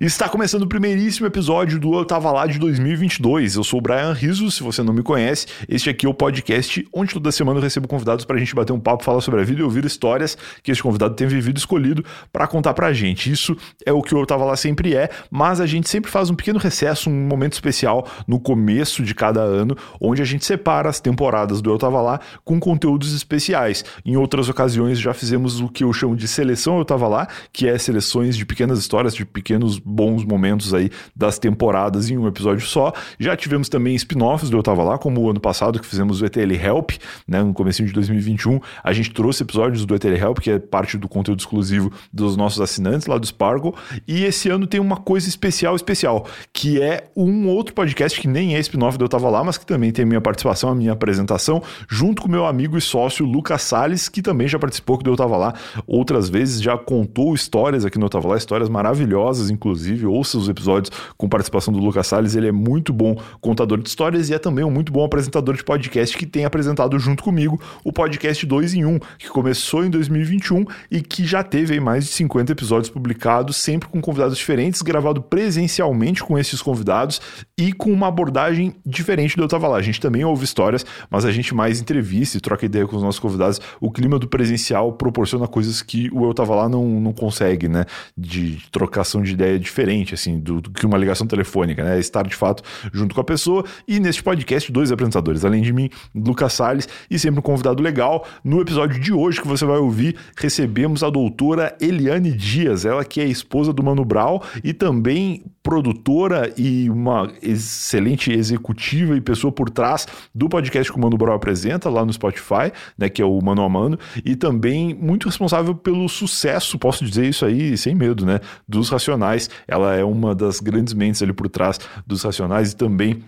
Está começando o primeiríssimo episódio do Eu Tava Lá de 2022. Eu sou o Brian Riso, se você não me conhece. Este aqui é o podcast onde toda semana eu recebo convidados pra gente bater um papo, falar sobre a vida e ouvir histórias que esse convidado tem vivido escolhido para contar pra gente. Isso é o que o Eu Tava Lá sempre é, mas a gente sempre faz um pequeno recesso, um momento especial no começo de cada ano, onde a gente separa as temporadas do Eu Tava Lá com conteúdos especiais. Em outras ocasiões já fizemos o que eu chamo de seleção Eu Tava Lá, que é seleções de pequenas histórias, de pequenos bons momentos aí das temporadas em um episódio só. Já tivemos também spin-offs do Eu Tava Lá, como o ano passado que fizemos o ETL Help, né, no começo de 2021. A gente trouxe episódios do ETL Help, que é parte do conteúdo exclusivo dos nossos assinantes lá do Spargo. E esse ano tem uma coisa especial, especial, que é um outro podcast que nem é spin-off do Eu Tava Lá, mas que também tem a minha participação, a minha apresentação, junto com meu amigo e sócio Lucas Salles, que também já participou do Eu Tava Lá outras vezes, já contou histórias aqui no Eu Tava Lá, histórias maravilhosas, inclusive. Ouça os episódios com participação do Lucas Salles, ele é muito bom contador de histórias e é também um muito bom apresentador de podcast que tem apresentado junto comigo o podcast 2 em 1, que começou em 2021 e que já teve mais de 50 episódios publicados, sempre com convidados diferentes, gravado presencialmente com esses convidados e com uma abordagem diferente do Eu Tava Lá. A gente também ouve histórias, mas a gente mais entrevista e troca ideia com os nossos convidados. O clima do presencial proporciona coisas que o Eu Tava Lá não, não consegue, né? De trocação de ideia diferente, assim, do, do que uma ligação telefônica, né? Estar de fato junto com a pessoa. E neste podcast, dois apresentadores, além de mim, Lucas Salles e sempre um convidado legal. No episódio de hoje que você vai ouvir, recebemos a doutora Eliane Dias, ela que é esposa do Mano Brown e também produtora e uma excelente executiva e pessoa por trás do podcast que o Mano Brown apresenta lá no Spotify, né, que é o Mano a Mano, e também muito responsável pelo sucesso, posso dizer isso aí sem medo, né, dos Racionais. Ela é uma das grandes mentes ali por trás dos Racionais e também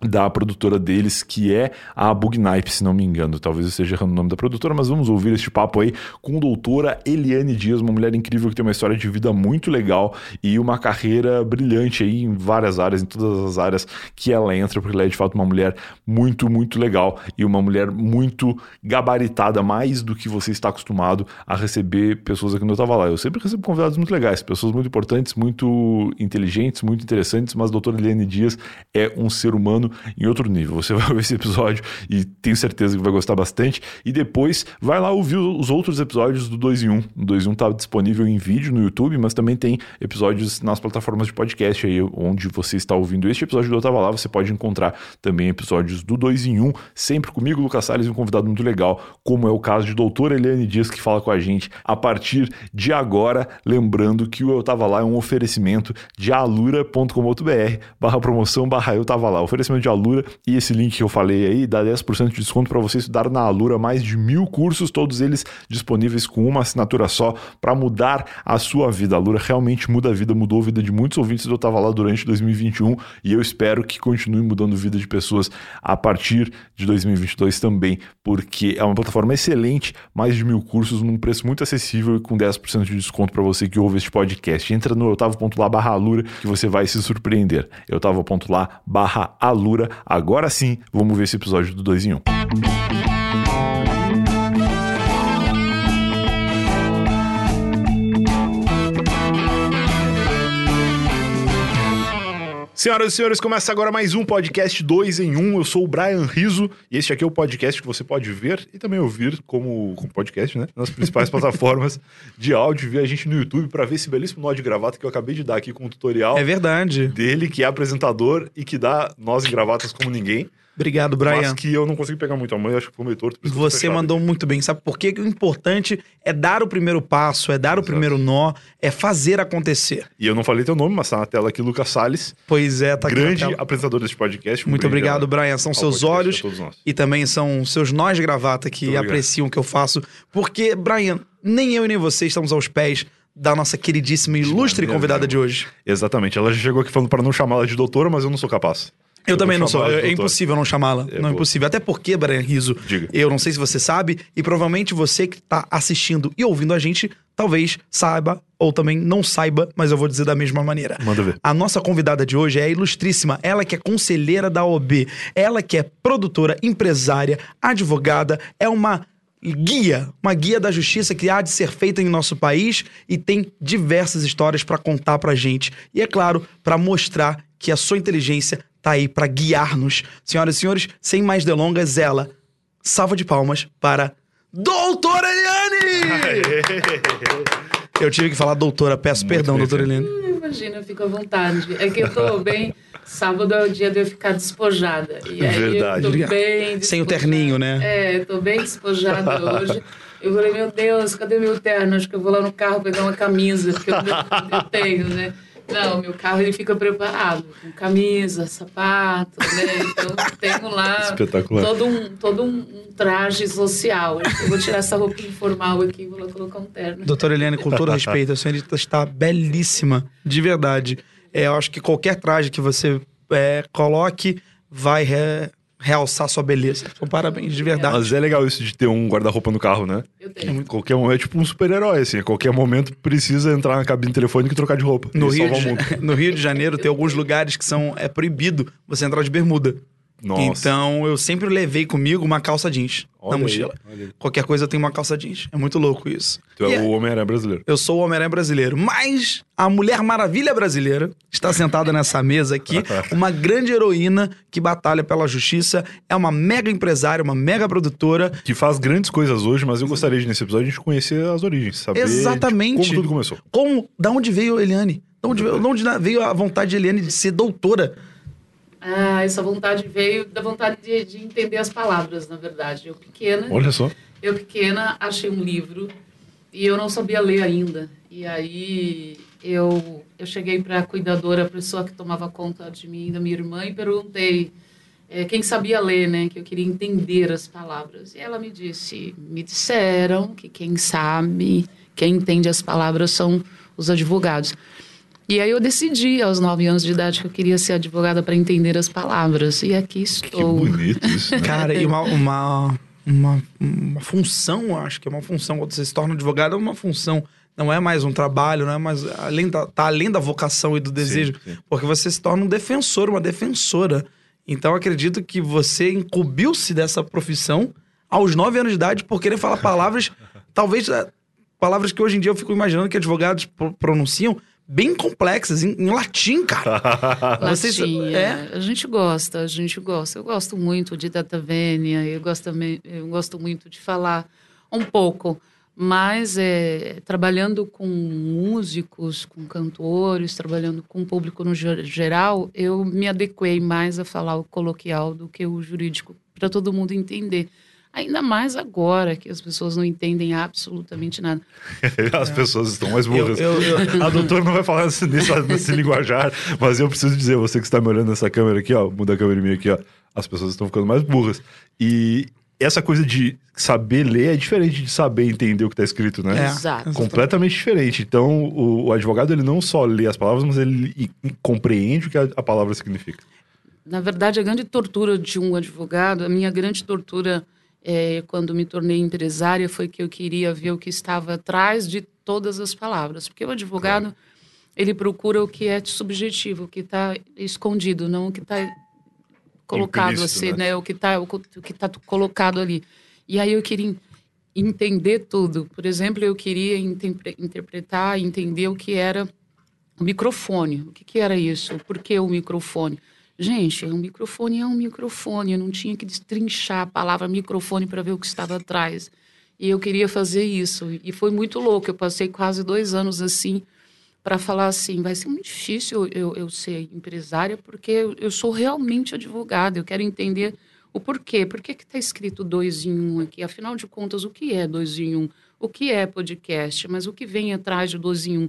da produtora deles, que é a Bugnipe, se não me engano. Talvez eu esteja errando o nome da produtora, mas vamos ouvir este papo aí com a doutora Eliane Dias, uma mulher incrível que tem uma história de vida muito legal e uma carreira brilhante aí em várias áreas, em todas as áreas que ela entra, porque ela é de fato uma mulher muito, muito legal e uma mulher muito gabaritada, mais do que você está acostumado a receber pessoas aqui no Eu Tava Lá. Eu sempre recebo convidados muito legais, pessoas muito importantes, muito inteligentes, muito interessantes, mas a doutora Eliane Dias é um ser humano em outro nível. Você vai ver esse episódio e tenho certeza que vai gostar bastante. E depois vai lá ouvir os outros episódios do 2 em 1. O 2 em 1 está disponível em vídeo no YouTube, mas também tem episódios nas plataformas de podcast aí, onde você está ouvindo este episódio do Eu Tava Lá. Você pode encontrar também episódios do 2 em 1, sempre comigo, Lucas Salles, um convidado muito legal, como é o caso de doutora Eliane Dias, que fala com a gente a partir de agora. Lembrando que o Eu Tava Lá é um oferecimento de alura.com.br barra promoção barra Eu Tava Lá. Oferecimento de Alura e esse link que eu falei aí dá 10% de desconto para você estudar na Alura mais de mil cursos, todos eles disponíveis com uma assinatura só para mudar a sua vida. A Alura realmente muda a vida, mudou a vida de muitos ouvintes eu estava lá durante 2021 e eu espero que continue mudando a vida de pessoas a partir de 2022 também, porque é uma plataforma excelente, mais de mil cursos num preço muito acessível e com 10% de desconto para você que ouve este podcast. Entra no otavo.lá barra Alura que você vai se surpreender. otavo.lá barra Alura Agora sim, vamos ver esse episódio do 2 em 1. Um. Senhoras e senhores, começa agora mais um podcast 2 em 1. Um. Eu sou o Brian Riso e este aqui é o podcast que você pode ver e também ouvir como, como podcast, né? Nas principais plataformas de áudio. Ver a gente no YouTube para ver esse belíssimo nó de gravata que eu acabei de dar aqui com o um tutorial. É verdade. Dele, que é apresentador e que dá nós em gravatas como ninguém. Obrigado, Brian. Mas que eu não consigo pegar muito a mãe, acho que foi meio torto. Você mandou muito bem. Sabe por quê? O importante é dar o primeiro passo, é dar Exato. o primeiro nó, é fazer acontecer. E eu não falei teu nome, mas tá na tela aqui, Lucas Salles. Pois é, tá Grande apresentador desse podcast. muito obrigado, Brian. São seus olhos e também são seus nós de gravata que apreciam o que eu faço. Porque, Brian, nem eu e nem você estamos aos pés da nossa queridíssima e ilustre convidada de hoje. Exatamente. Ela já chegou aqui falando para não chamá-la de doutora, mas eu não sou capaz. Eu, eu também não sou. É, impossível não chamá-la. É, não é impossível. Até porque, Brian Riso, Diga. eu não sei se você sabe, e provavelmente você que está assistindo e ouvindo a gente, talvez saiba ou também não saiba, mas eu vou dizer da mesma maneira. Manda ver. A nossa convidada de hoje é a ilustríssima, ela que é conselheira da OB, ela que é produtora, empresária, advogada, é uma guia, uma guia da justiça que há de ser feita em nosso país e tem diversas histórias para contar pra gente. E é claro, para mostrar que a sua inteligência tá aí para guiar-nos. Senhoras e senhores, sem mais delongas, ela. Salva de palmas para Doutora Eliane! eu tive que falar doutora, peço Muito perdão, doutora Eliane. Hum, imagina, fico à vontade. É que eu tô bem. Sábado é o dia de eu ficar despojada. E aí Verdade. eu tô bem. Despojada. Sem o terninho, né? É, tô bem despojada hoje. Eu falei, meu Deus, cadê meu terno? Acho que eu vou lá no carro pegar uma camisa, porque eu, eu tenho, né? Não, meu carro ele fica preparado, com camisa, sapato, né? Então tenho lá todo um, todo um traje social. Eu vou tirar essa roupa informal aqui e vou lá colocar um terno. Doutora Eliane, com todo respeito, a senhorita está belíssima, de verdade. É, eu acho que qualquer traje que você é, coloque vai re, realçar sua beleza. Então, parabéns, de verdade. Mas é legal isso de ter um guarda-roupa no carro, né? Eu tenho. Qualquer momento é tipo um super-herói, assim. A qualquer momento precisa entrar na cabine telefônica e trocar de roupa. No, Rio de, no Rio de Janeiro tem alguns lugares que são é proibido você entrar de bermuda. Nossa. Então eu sempre levei comigo uma calça jeans olha na mochila. Aí, Qualquer coisa eu tenho uma calça jeans. É muito louco isso. Tu é e o é... Homem-Aranha brasileiro. Eu sou o Homem-Aranha brasileiro. Mas a Mulher Maravilha brasileira está sentada nessa mesa aqui. uma grande heroína que batalha pela justiça. É uma mega empresária, uma mega produtora. Que faz grandes coisas hoje, mas eu gostaria de, nesse episódio, a gente conhecer as origens. Saber Exatamente. como tudo começou. Como, da onde veio a Eliane? De onde, de onde veio a vontade de Eliane de ser doutora? Ah, essa vontade veio da vontade de, de, entender as palavras, na verdade. Eu pequena. Olha só. Eu pequena achei um livro e eu não sabia ler ainda. E aí eu eu cheguei para a cuidadora, a pessoa que tomava conta de mim, da minha irmã, e perguntei é, quem sabia ler, né? Que eu queria entender as palavras. E ela me disse: me disseram que quem sabe, quem entende as palavras são os advogados. E aí eu decidi, aos nove anos de idade, que eu queria ser advogada para entender as palavras. E aqui estou. Que bonito isso, né? Cara, e uma, uma, uma, uma função, acho que é uma função. Quando você se torna advogado, é uma função. Não é mais um trabalho, não é mais. Além da, tá além da vocação e do desejo. Sim, sim. Porque você se torna um defensor, uma defensora. Então acredito que você incumbiu-se dessa profissão aos nove anos de idade por querer falar palavras, talvez é, palavras que hoje em dia eu fico imaginando que advogados pronunciam, bem complexas, em, em latim, cara. latim, é. é. A gente gosta, a gente gosta. Eu gosto muito de Data Vênia, eu gosto, eu gosto muito de falar um pouco. Mas é, trabalhando com músicos, com cantores, trabalhando com o público no geral, eu me adequei mais a falar o coloquial do que o jurídico, para todo mundo entender. Ainda mais agora que as pessoas não entendem absolutamente nada. as pessoas estão mais burras. Eu, eu, eu... A doutora não vai falar nesse, nesse linguajar, mas eu preciso dizer, você que está me olhando nessa câmera aqui, ó, muda a câmera minha aqui, ó, as pessoas estão ficando mais burras. E essa coisa de saber ler é diferente de saber entender o que está escrito, né? É, Exato. Completamente diferente. Então, o, o, advogado ele não só lê as palavras, mas ele compreende o que a, a palavra significa. Na verdade, a grande tortura de um advogado, a minha grande tortura é, quando me tornei empresária, foi que eu queria ver o que estava atrás de todas as palavras. Porque o advogado, ele procura o que é subjetivo, o que está escondido, não o que está colocado assim, né? né? O que está o que tá colocado ali. E aí eu queria entender tudo. Por exemplo, eu queria interpretar, entender o que era o microfone. O que, que era isso? Por que o microfone? Gente, um microfone é um microfone. Eu não tinha que destrinchar a palavra microfone para ver o que estava atrás. E eu queria fazer isso. E foi muito louco. Eu passei quase dois anos assim para falar assim: vai ser muito difícil eu, eu ser empresária, porque eu, eu sou realmente advogada. Eu quero entender o porquê. Por que está escrito dois em um aqui? Afinal de contas, o que é dois em um? O que é podcast? Mas o que vem atrás de dois em um?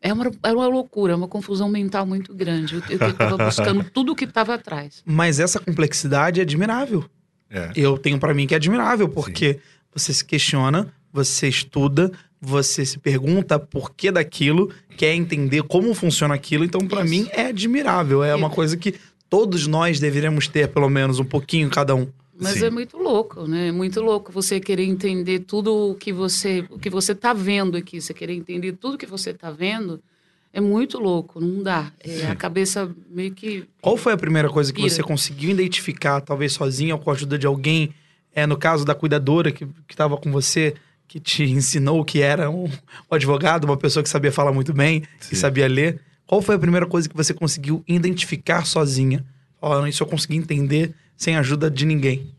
É uma, era uma loucura, uma confusão mental muito grande. Eu estava buscando tudo o que estava atrás. Mas essa complexidade é admirável. É. Eu tenho para mim que é admirável, porque Sim. você se questiona, você estuda, você se pergunta por que daquilo, quer entender como funciona aquilo. Então, para mim, é admirável. É uma coisa que todos nós deveríamos ter, pelo menos, um pouquinho cada um. Mas Sim. é muito louco, né? É muito louco você querer entender tudo o que você o que você está vendo aqui, você querer entender tudo que você está vendo. É muito louco, não dá. É, a cabeça meio que. Qual foi a primeira coisa que você conseguiu identificar, talvez sozinho ou com a ajuda de alguém, É, no caso da cuidadora que estava com você, que te ensinou que era um, um, advogado, uma pessoa que sabia falar muito bem, Sim. que sabia ler. Qual foi a primeira coisa que você conseguiu identificar sozinha? Olha, isso eu consegui entender sem ajuda de ninguém.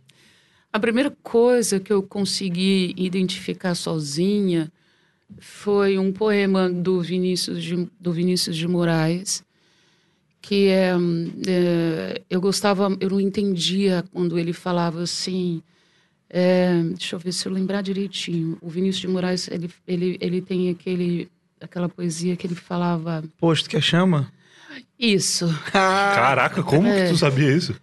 A primeira coisa que eu consegui identificar sozinha foi um poema do Vinícius de, do Vinícius de Moraes, que é, é, eu gostava, eu não entendia quando ele falava assim. É, deixa eu ver se eu lembrar direitinho. O Vinícius de Moraes, ele, ele, ele tem aquele, aquela poesia que ele falava. Posto que a chama? Isso. Caraca, como é. que tu sabia isso?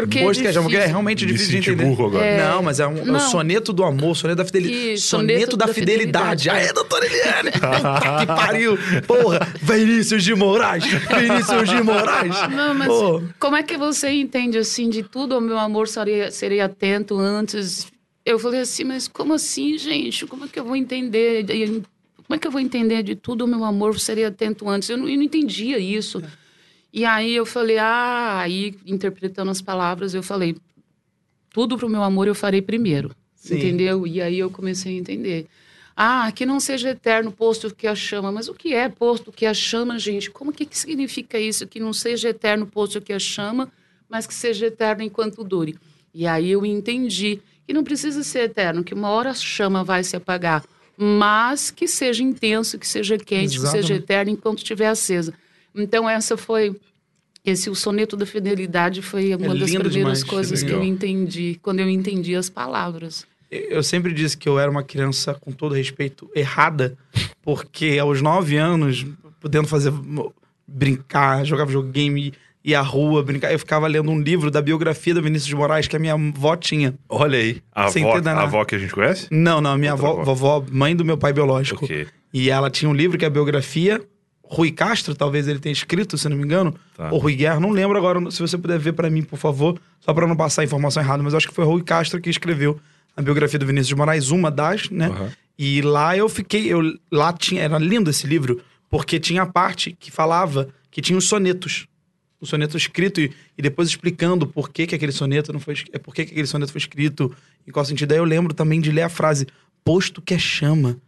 Porque Posto é, é realmente Me difícil de entender. Burro agora. É... Não, mas é um, é um soneto do amor, soneto da fidelidade. Soneto, soneto da, da, fidelidade. fidelidade. Aê, doutora Eliane! Puta que pariu! Porra, Vinícius de Moraes! Vinícius de Moraes! Não, mas Porra. como é que você entende, assim, de tudo o meu amor seria, seria atento antes? Eu falei assim, mas como assim, gente? Como é que eu vou entender? Como é que eu vou entender de tudo o meu amor seria atento antes? Eu não, eu não entendia isso. É. E aí eu falei, ah, aí interpretando as palavras, eu falei, tudo pro meu amor eu farei primeiro. Sim. Entendeu? E aí eu comecei a entender. Ah, que não seja eterno posto que a chama. Mas o que é posto que a chama, gente? Como que, que significa isso? Que não seja eterno posto que a chama, mas que seja eterno enquanto dure. E aí eu entendi que não precisa ser eterno, que uma hora a chama vai se apagar, mas que seja intenso, que seja quente, Exatamente. que seja eterno enquanto estiver acesa. Então essa foi esse o soneto da fidelidade foi uma é das primeiras demais, coisas que eu entendi quando eu entendi as palavras. Eu sempre disse que eu era uma criança, com todo respeito, errada, porque aos nove anos, podendo fazer brincar, jogar videogame, ir à rua, brincar, eu ficava lendo um livro da biografia da Vinícius de Moraes que a minha avó tinha. Olha aí, a, avó, a avó que a gente conhece? Não, não, a minha avó, avó, vovó, mãe do meu pai biológico. Okay. E ela tinha um livro que é a biografia Rui Castro, talvez ele tenha escrito, se não me engano, tá. ou Rui Guerra, não lembro agora, se você puder ver para mim, por favor, só para não passar a informação errada, mas acho que foi Rui Castro que escreveu a biografia do Vinícius de Moraes, uma das, né? Uhum. E lá eu fiquei, eu lá tinha, era lindo esse livro, porque tinha a parte que falava que tinha os sonetos. O soneto escrito e, e depois explicando por que, que aquele soneto não foi, é por que, que aquele soneto foi escrito, em qual sentido. Aí eu lembro também de ler a frase posto que é chama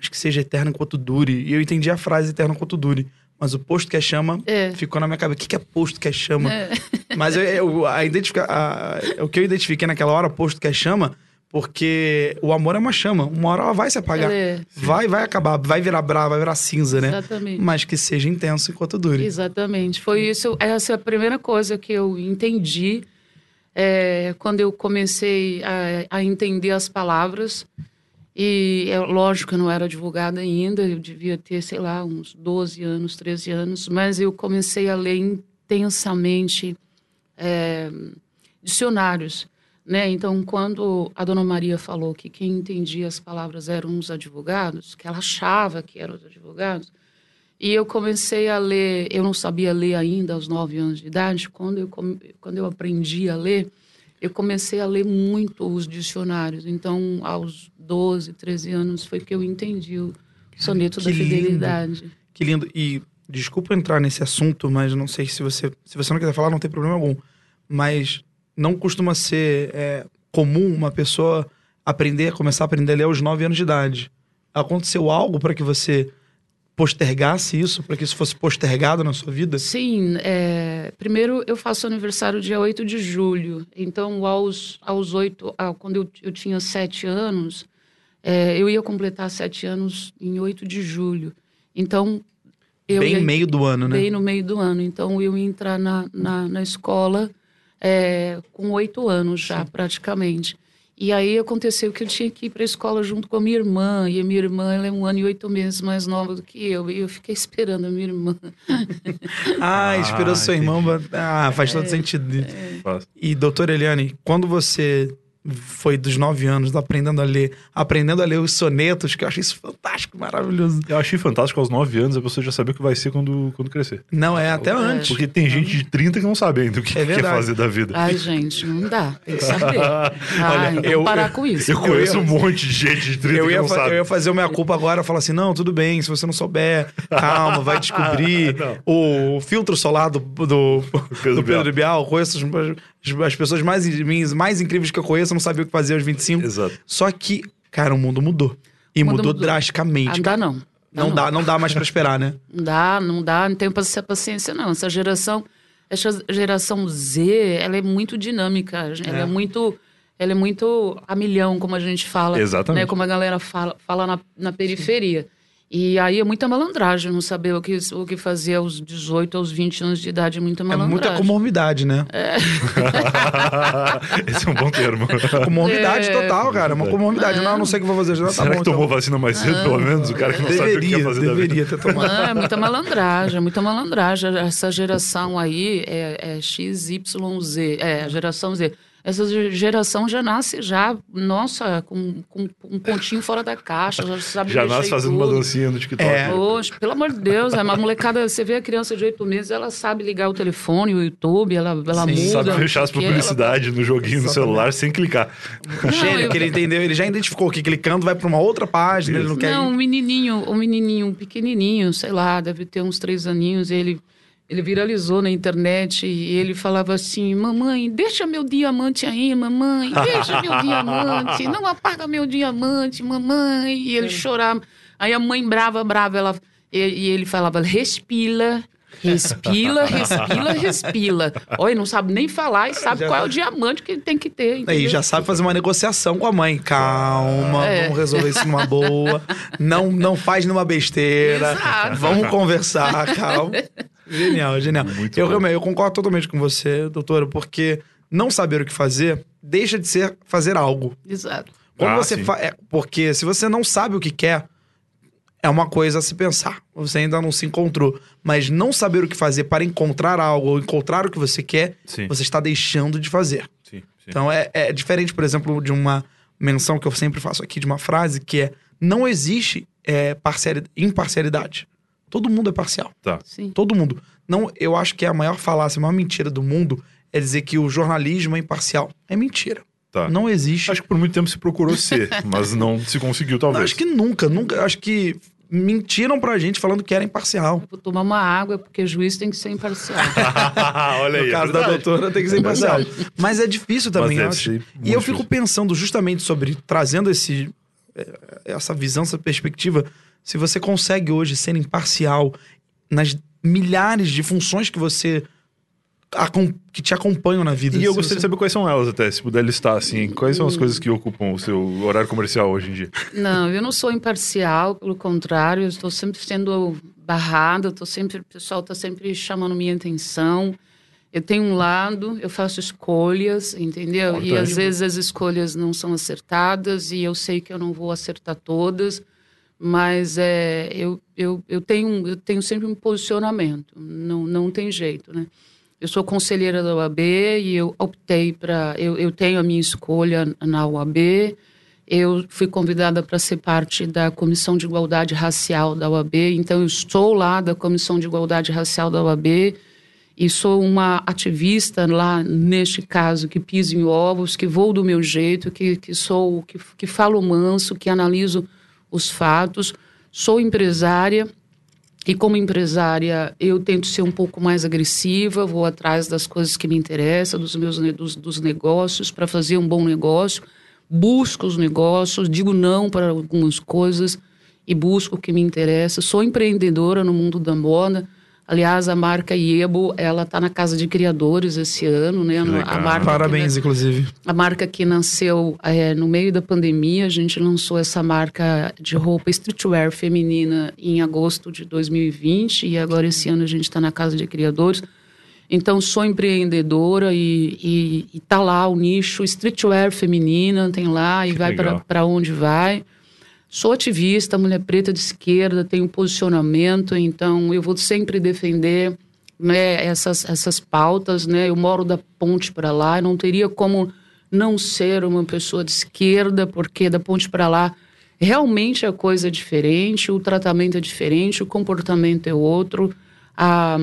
mas que seja eterno enquanto dure. E eu entendi a frase eterno enquanto dure. Mas o posto que é chama é. ficou na minha cabeça. O que é posto que é chama? É. Mas eu, eu, a identifica, a, o que eu identifiquei naquela hora, posto que é chama, porque o amor é uma chama. Uma hora ela vai se apagar. É. Vai, vai acabar, vai virar brava, vai virar cinza, né? Exatamente. Mas que seja intenso enquanto dure. Exatamente. Foi isso. Essa é a primeira coisa que eu entendi é, quando eu comecei a, a entender as palavras. E é lógico que eu não era advogada ainda, eu devia ter, sei lá, uns 12 anos, 13 anos, mas eu comecei a ler intensamente é, dicionários. Né? Então, quando a dona Maria falou que quem entendia as palavras eram os advogados, que ela achava que eram os advogados, e eu comecei a ler, eu não sabia ler ainda aos nove anos de idade, quando eu, quando eu aprendi a ler, eu comecei a ler muito os dicionários. Então, aos 12, 13 anos foi que eu entendi o soneto da fidelidade. Lindo. Que lindo. E desculpa entrar nesse assunto, mas não sei se você, se você não quiser falar, não tem problema algum. Mas não costuma ser é, comum uma pessoa aprender, começar a aprender a ler aos 9 anos de idade. Aconteceu algo para que você postergasse isso, para que isso fosse postergado na sua vida? Sim. É, primeiro, eu faço aniversário dia 8 de julho. Então, aos, aos 8, ah, quando eu, eu tinha 7 anos, é, eu ia completar 7 anos em 8 de julho. Então, eu Bem no meio do ano, né? Bem no meio do ano. Então, eu ia entrar na, na, na escola é, com 8 anos já, Sim. praticamente. E aí aconteceu que eu tinha que ir para a escola junto com a minha irmã. E a minha irmã ela é um ano e oito meses mais nova do que eu. E eu fiquei esperando a minha irmã. ah, esperou ah, sua irmã. Ah, faz todo é, sentido. É. E, doutora Eliane, quando você foi dos nove anos, aprendendo a ler, aprendendo a ler os sonetos, que eu achei isso fantástico, maravilhoso. Eu achei fantástico aos nove anos a pessoa já saber o que vai ser quando, quando crescer. Não, é até é. antes. Porque tem gente de 30 que não sabe ainda o que é quer fazer da vida. Ai, gente, não dá. Tem que saber. Ai, Olha, eu, parar com isso. Eu conheço um monte de gente de 30 eu ia, que não sabe. Eu ia fazer a minha culpa agora, falar assim, não, tudo bem, se você não souber, calma, vai descobrir. o filtro solar do, do, Pedro, do Pedro Bial, conheço As pessoas mais, mais incríveis que eu conheço não sabiam o que fazer aos 25. Exato. Só que, cara, o mundo mudou. E mudou, mudou, drasticamente. Ah, dá não. Não, não, dá, não dá mais para esperar, né? Não dá, não dá, não tenho paciência, não. Essa geração, essa geração Z, ela é muito dinâmica. Ela é, é muito. Ela é muito a milhão, como a gente fala. Exatamente. Né, como a galera fala, fala na, na periferia. Sim. E aí é muita malandragem não saber o que, o que fazer aos 18, aos 20 anos de idade. É muita malandragem. É muita comorbidade, né? É. Esse é um bom termo. comorbidade é. total, cara. Uma comorbidade. É. Não, não sei o que vou fazer. Já tá Será bom, que tomou então. vacina mais cedo, pelo menos? O cara que não deveria, sabe o que quer fazer Deveria ter tomado. Não, é muita malandragem, é muita malandragem. Essa geração aí é, é XYZ. É, a geração Z. Essa geração já nasce já, nossa, com, com um pontinho fora da caixa, já sabe Já nasce fazendo tudo. uma dancinha no TikTok. É. Poxa, pelo amor de Deus, é uma molecada, você vê a criança de oito meses, ela sabe ligar o telefone, o YouTube, ela, ela Sim, muda. Sabe fechar as publicidades ela... no joguinho Exatamente. no celular sem clicar. Não, eu... que ele entendeu, ele já identificou que clicando vai para uma outra página, Isso. ele não quer Não, um menininho, um menininho pequenininho, sei lá, deve ter uns três aninhos, ele ele viralizou na internet e ele falava assim: Mamãe, deixa meu diamante aí, mamãe, deixa meu diamante, não apaga meu diamante, mamãe. E ele chorava. Aí a mãe brava, brava, ela, e, e ele falava: Respira, Respira, respira, respira. Olha, não sabe nem falar e sabe já qual é o diamante que ele tem que ter. Entendeu? E já sabe fazer uma negociação com a mãe. Calma, é. vamos resolver isso numa boa. Não, não faz numa besteira. Exato. Vamos conversar, calma. Genial, genial. Muito eu, realmente, eu concordo totalmente com você, doutora, porque não saber o que fazer deixa de ser fazer algo. Exato. Quando ah, você fa... é, porque se você não sabe o que quer, é uma coisa a se pensar. Você ainda não se encontrou. Mas não saber o que fazer para encontrar algo ou encontrar o que você quer, sim. você está deixando de fazer. Sim, sim. Então é, é diferente, por exemplo, de uma menção que eu sempre faço aqui, de uma frase que é: não existe é, imparcialidade. Todo mundo é parcial. Tá. Sim. Todo mundo. Não, eu acho que a maior falácia, a maior mentira do mundo é dizer que o jornalismo é imparcial. É mentira. Tá. Não existe. Acho que por muito tempo se procurou ser, mas não se conseguiu, talvez. Não, acho que nunca, nunca. Acho que mentiram pra gente falando que era imparcial. vou tomar uma água porque juiz tem que ser imparcial. Olha aí. No é caso da doutora tem que ser imparcial. Mas é difícil também, eu acho. E eu fico pensando justamente sobre trazendo esse eh, essa visão, essa perspectiva se você consegue hoje ser imparcial nas milhares de funções que você que te acompanham na vida. E eu gostaria você... de saber quais são elas até, se puder listar assim. Quais são as coisas que ocupam o seu horário comercial hoje em dia? Não, eu não sou imparcial, pelo contrário, eu estou sempre sendo barrada, estou sempre, o pessoal está sempre chamando minha atenção. Eu tenho um lado, eu faço escolhas, entendeu? Importante. E às vezes as escolhas não são acertadas e eu sei que eu não vou acertar todas mas é, eu, eu, eu, tenho, eu tenho sempre um posicionamento, não, não tem jeito, né? Eu sou conselheira da UAB e eu optei para. Eu, eu tenho a minha escolha na UAB. Eu fui convidada para ser parte da Comissão de Igualdade Racial da UAB, então eu estou lá da Comissão de Igualdade Racial da UAB e sou uma ativista lá, neste caso, que piso em ovos, que vou do meu jeito, que, que sou, que, que falo manso, que analiso os fatos. Sou empresária e, como empresária, eu tento ser um pouco mais agressiva, vou atrás das coisas que me interessam, dos meus dos, dos negócios, para fazer um bom negócio. Busco os negócios, digo não para algumas coisas e busco o que me interessa. Sou empreendedora no mundo da moda Aliás, a marca Iebo, ela está na Casa de Criadores esse ano, né? A marca Parabéns, que, inclusive. A marca que nasceu é, no meio da pandemia, a gente lançou essa marca de roupa streetwear feminina em agosto de 2020 e agora esse ano a gente está na Casa de Criadores. Então, sou empreendedora e, e, e tá lá o nicho streetwear feminina, tem lá e que vai para onde vai. Sou ativista, mulher preta de esquerda, tenho posicionamento, então eu vou sempre defender né, essas, essas pautas. Né? Eu moro da ponte para lá, não teria como não ser uma pessoa de esquerda, porque da ponte para lá realmente a coisa é diferente, o tratamento é diferente, o comportamento é outro, a,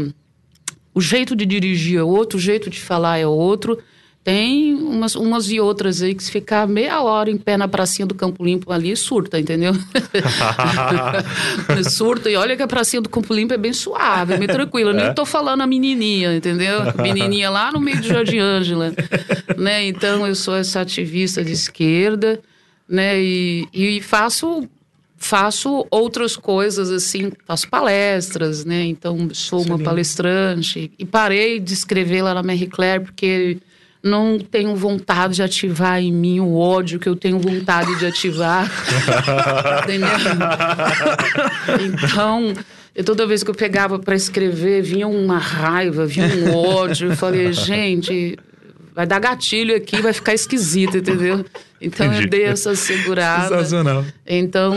o jeito de dirigir é outro, o jeito de falar é outro. Tem umas, umas e outras aí que se ficar meia hora em pé na pracinha do Campo Limpo ali, surta, entendeu? surta. E olha que a pracinha do Campo Limpo é bem suave, é bem tranquila. É? Nem tô falando a menininha, entendeu? Menininha lá no meio do Jardim Ângela. né? Então, eu sou essa ativista de esquerda, né? E, e faço faço outras coisas assim, faço palestras, né? Então sou uma palestrante e parei de escrever lá na Marie Claire porque não tenho vontade de ativar em mim o ódio que eu tenho vontade de ativar. Então, eu, toda vez que eu pegava para escrever, vinha uma raiva, vinha um ódio. Eu falei, gente, vai dar gatilho aqui, vai ficar esquisito, entendeu? Então Entendi. eu dei essa segurada. Sensacional. Então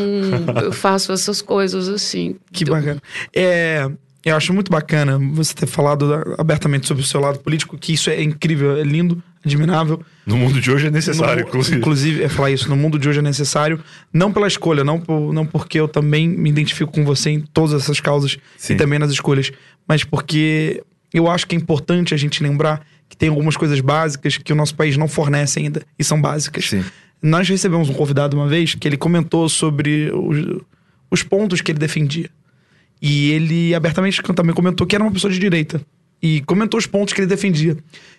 eu faço essas coisas assim. Que bacana. É, eu acho muito bacana você ter falado abertamente sobre o seu lado político, que isso é incrível, é lindo, admirável. No mundo de hoje é necessário, no, inclusive. Inclusive, é falar isso, no mundo de hoje é necessário, não pela escolha, não, por, não porque eu também me identifico com você em todas essas causas Sim. e também nas escolhas, mas porque eu acho que é importante a gente lembrar que tem algumas coisas básicas que o nosso país não fornece ainda e são básicas. Sim. Nós recebemos um convidado uma vez que ele comentou sobre os, os pontos que ele defendia. E ele abertamente também comentou que era uma pessoa de direita. E comentou os pontos que ele defendia.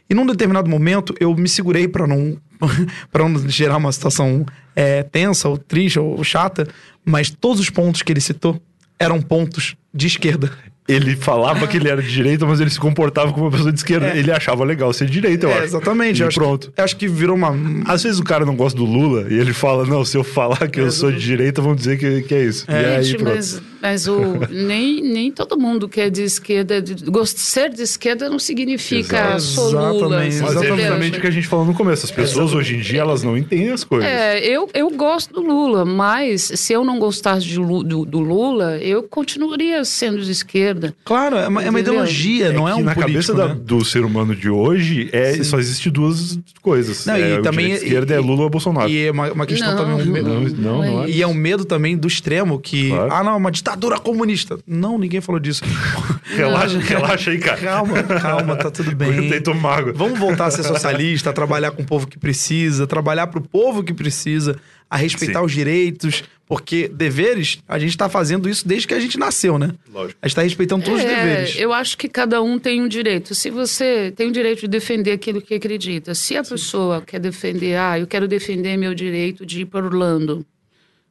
E num determinado momento eu me segurei para não para não gerar uma situação é, tensa ou triste ou chata, mas todos os pontos que ele citou eram pontos de esquerda ele falava que ele era de direita, mas ele se comportava como uma pessoa de esquerda. É. Ele achava legal ser de direita, eu é, acho. Exatamente. E pronto. Acho que, acho que virou uma. Às vezes o cara não gosta do Lula e ele fala: não, se eu falar que é, eu sou de direita, vão dizer que, que é isso. É. E aí, Gente, mas, mas o, nem, nem todo mundo que é de esquerda. De, ser de esquerda não significa sou Lula. Mas é exatamente o que a gente falou no começo. As pessoas hoje em dia elas não entendem as coisas. É, eu, eu gosto do Lula, mas se eu não gostasse de, do, do Lula, eu continuaria sendo de esquerda. Claro, é uma, é uma ideologia, é não é um Na político, cabeça né? da, do ser humano de hoje, é, só existe duas coisas. Não, é, e também, esquerda é Lula ou Bolsonaro. E é uma, uma questão não, também... Um medo, não, não, não, é. E é um medo também do extremo, que... Claro. Ah, não, uma ditadura comunista. Não, ninguém falou disso. relaxa, relaxa aí, cara. Calma, calma, tá tudo bem. Eu tentei água. Vamos voltar a ser socialista, a trabalhar com o povo que precisa, trabalhar pro povo que precisa, a respeitar Sim. os direitos, porque deveres, a gente está fazendo isso desde que a gente nasceu, né? Lógico. A gente está respeitando todos é, os deveres. Eu acho que cada um tem um direito. Se você tem o direito de defender aquilo que acredita, se a Sim. pessoa quer defender, ah, eu quero defender meu direito de ir para Orlando.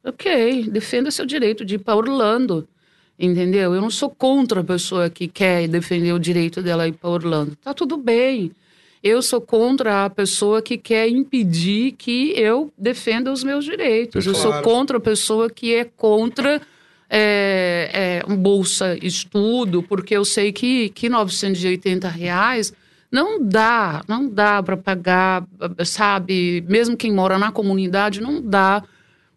Ok, defenda seu direito de ir para Orlando. Entendeu? Eu não sou contra a pessoa que quer defender o direito dela ir para Orlando. Tá tudo bem. Eu sou contra a pessoa que quer impedir que eu defenda os meus direitos. Eu sou contra a pessoa que é contra é, é, um bolsa estudo, porque eu sei que, que 980 reais não dá, não dá para pagar, sabe? Mesmo quem mora na comunidade, não dá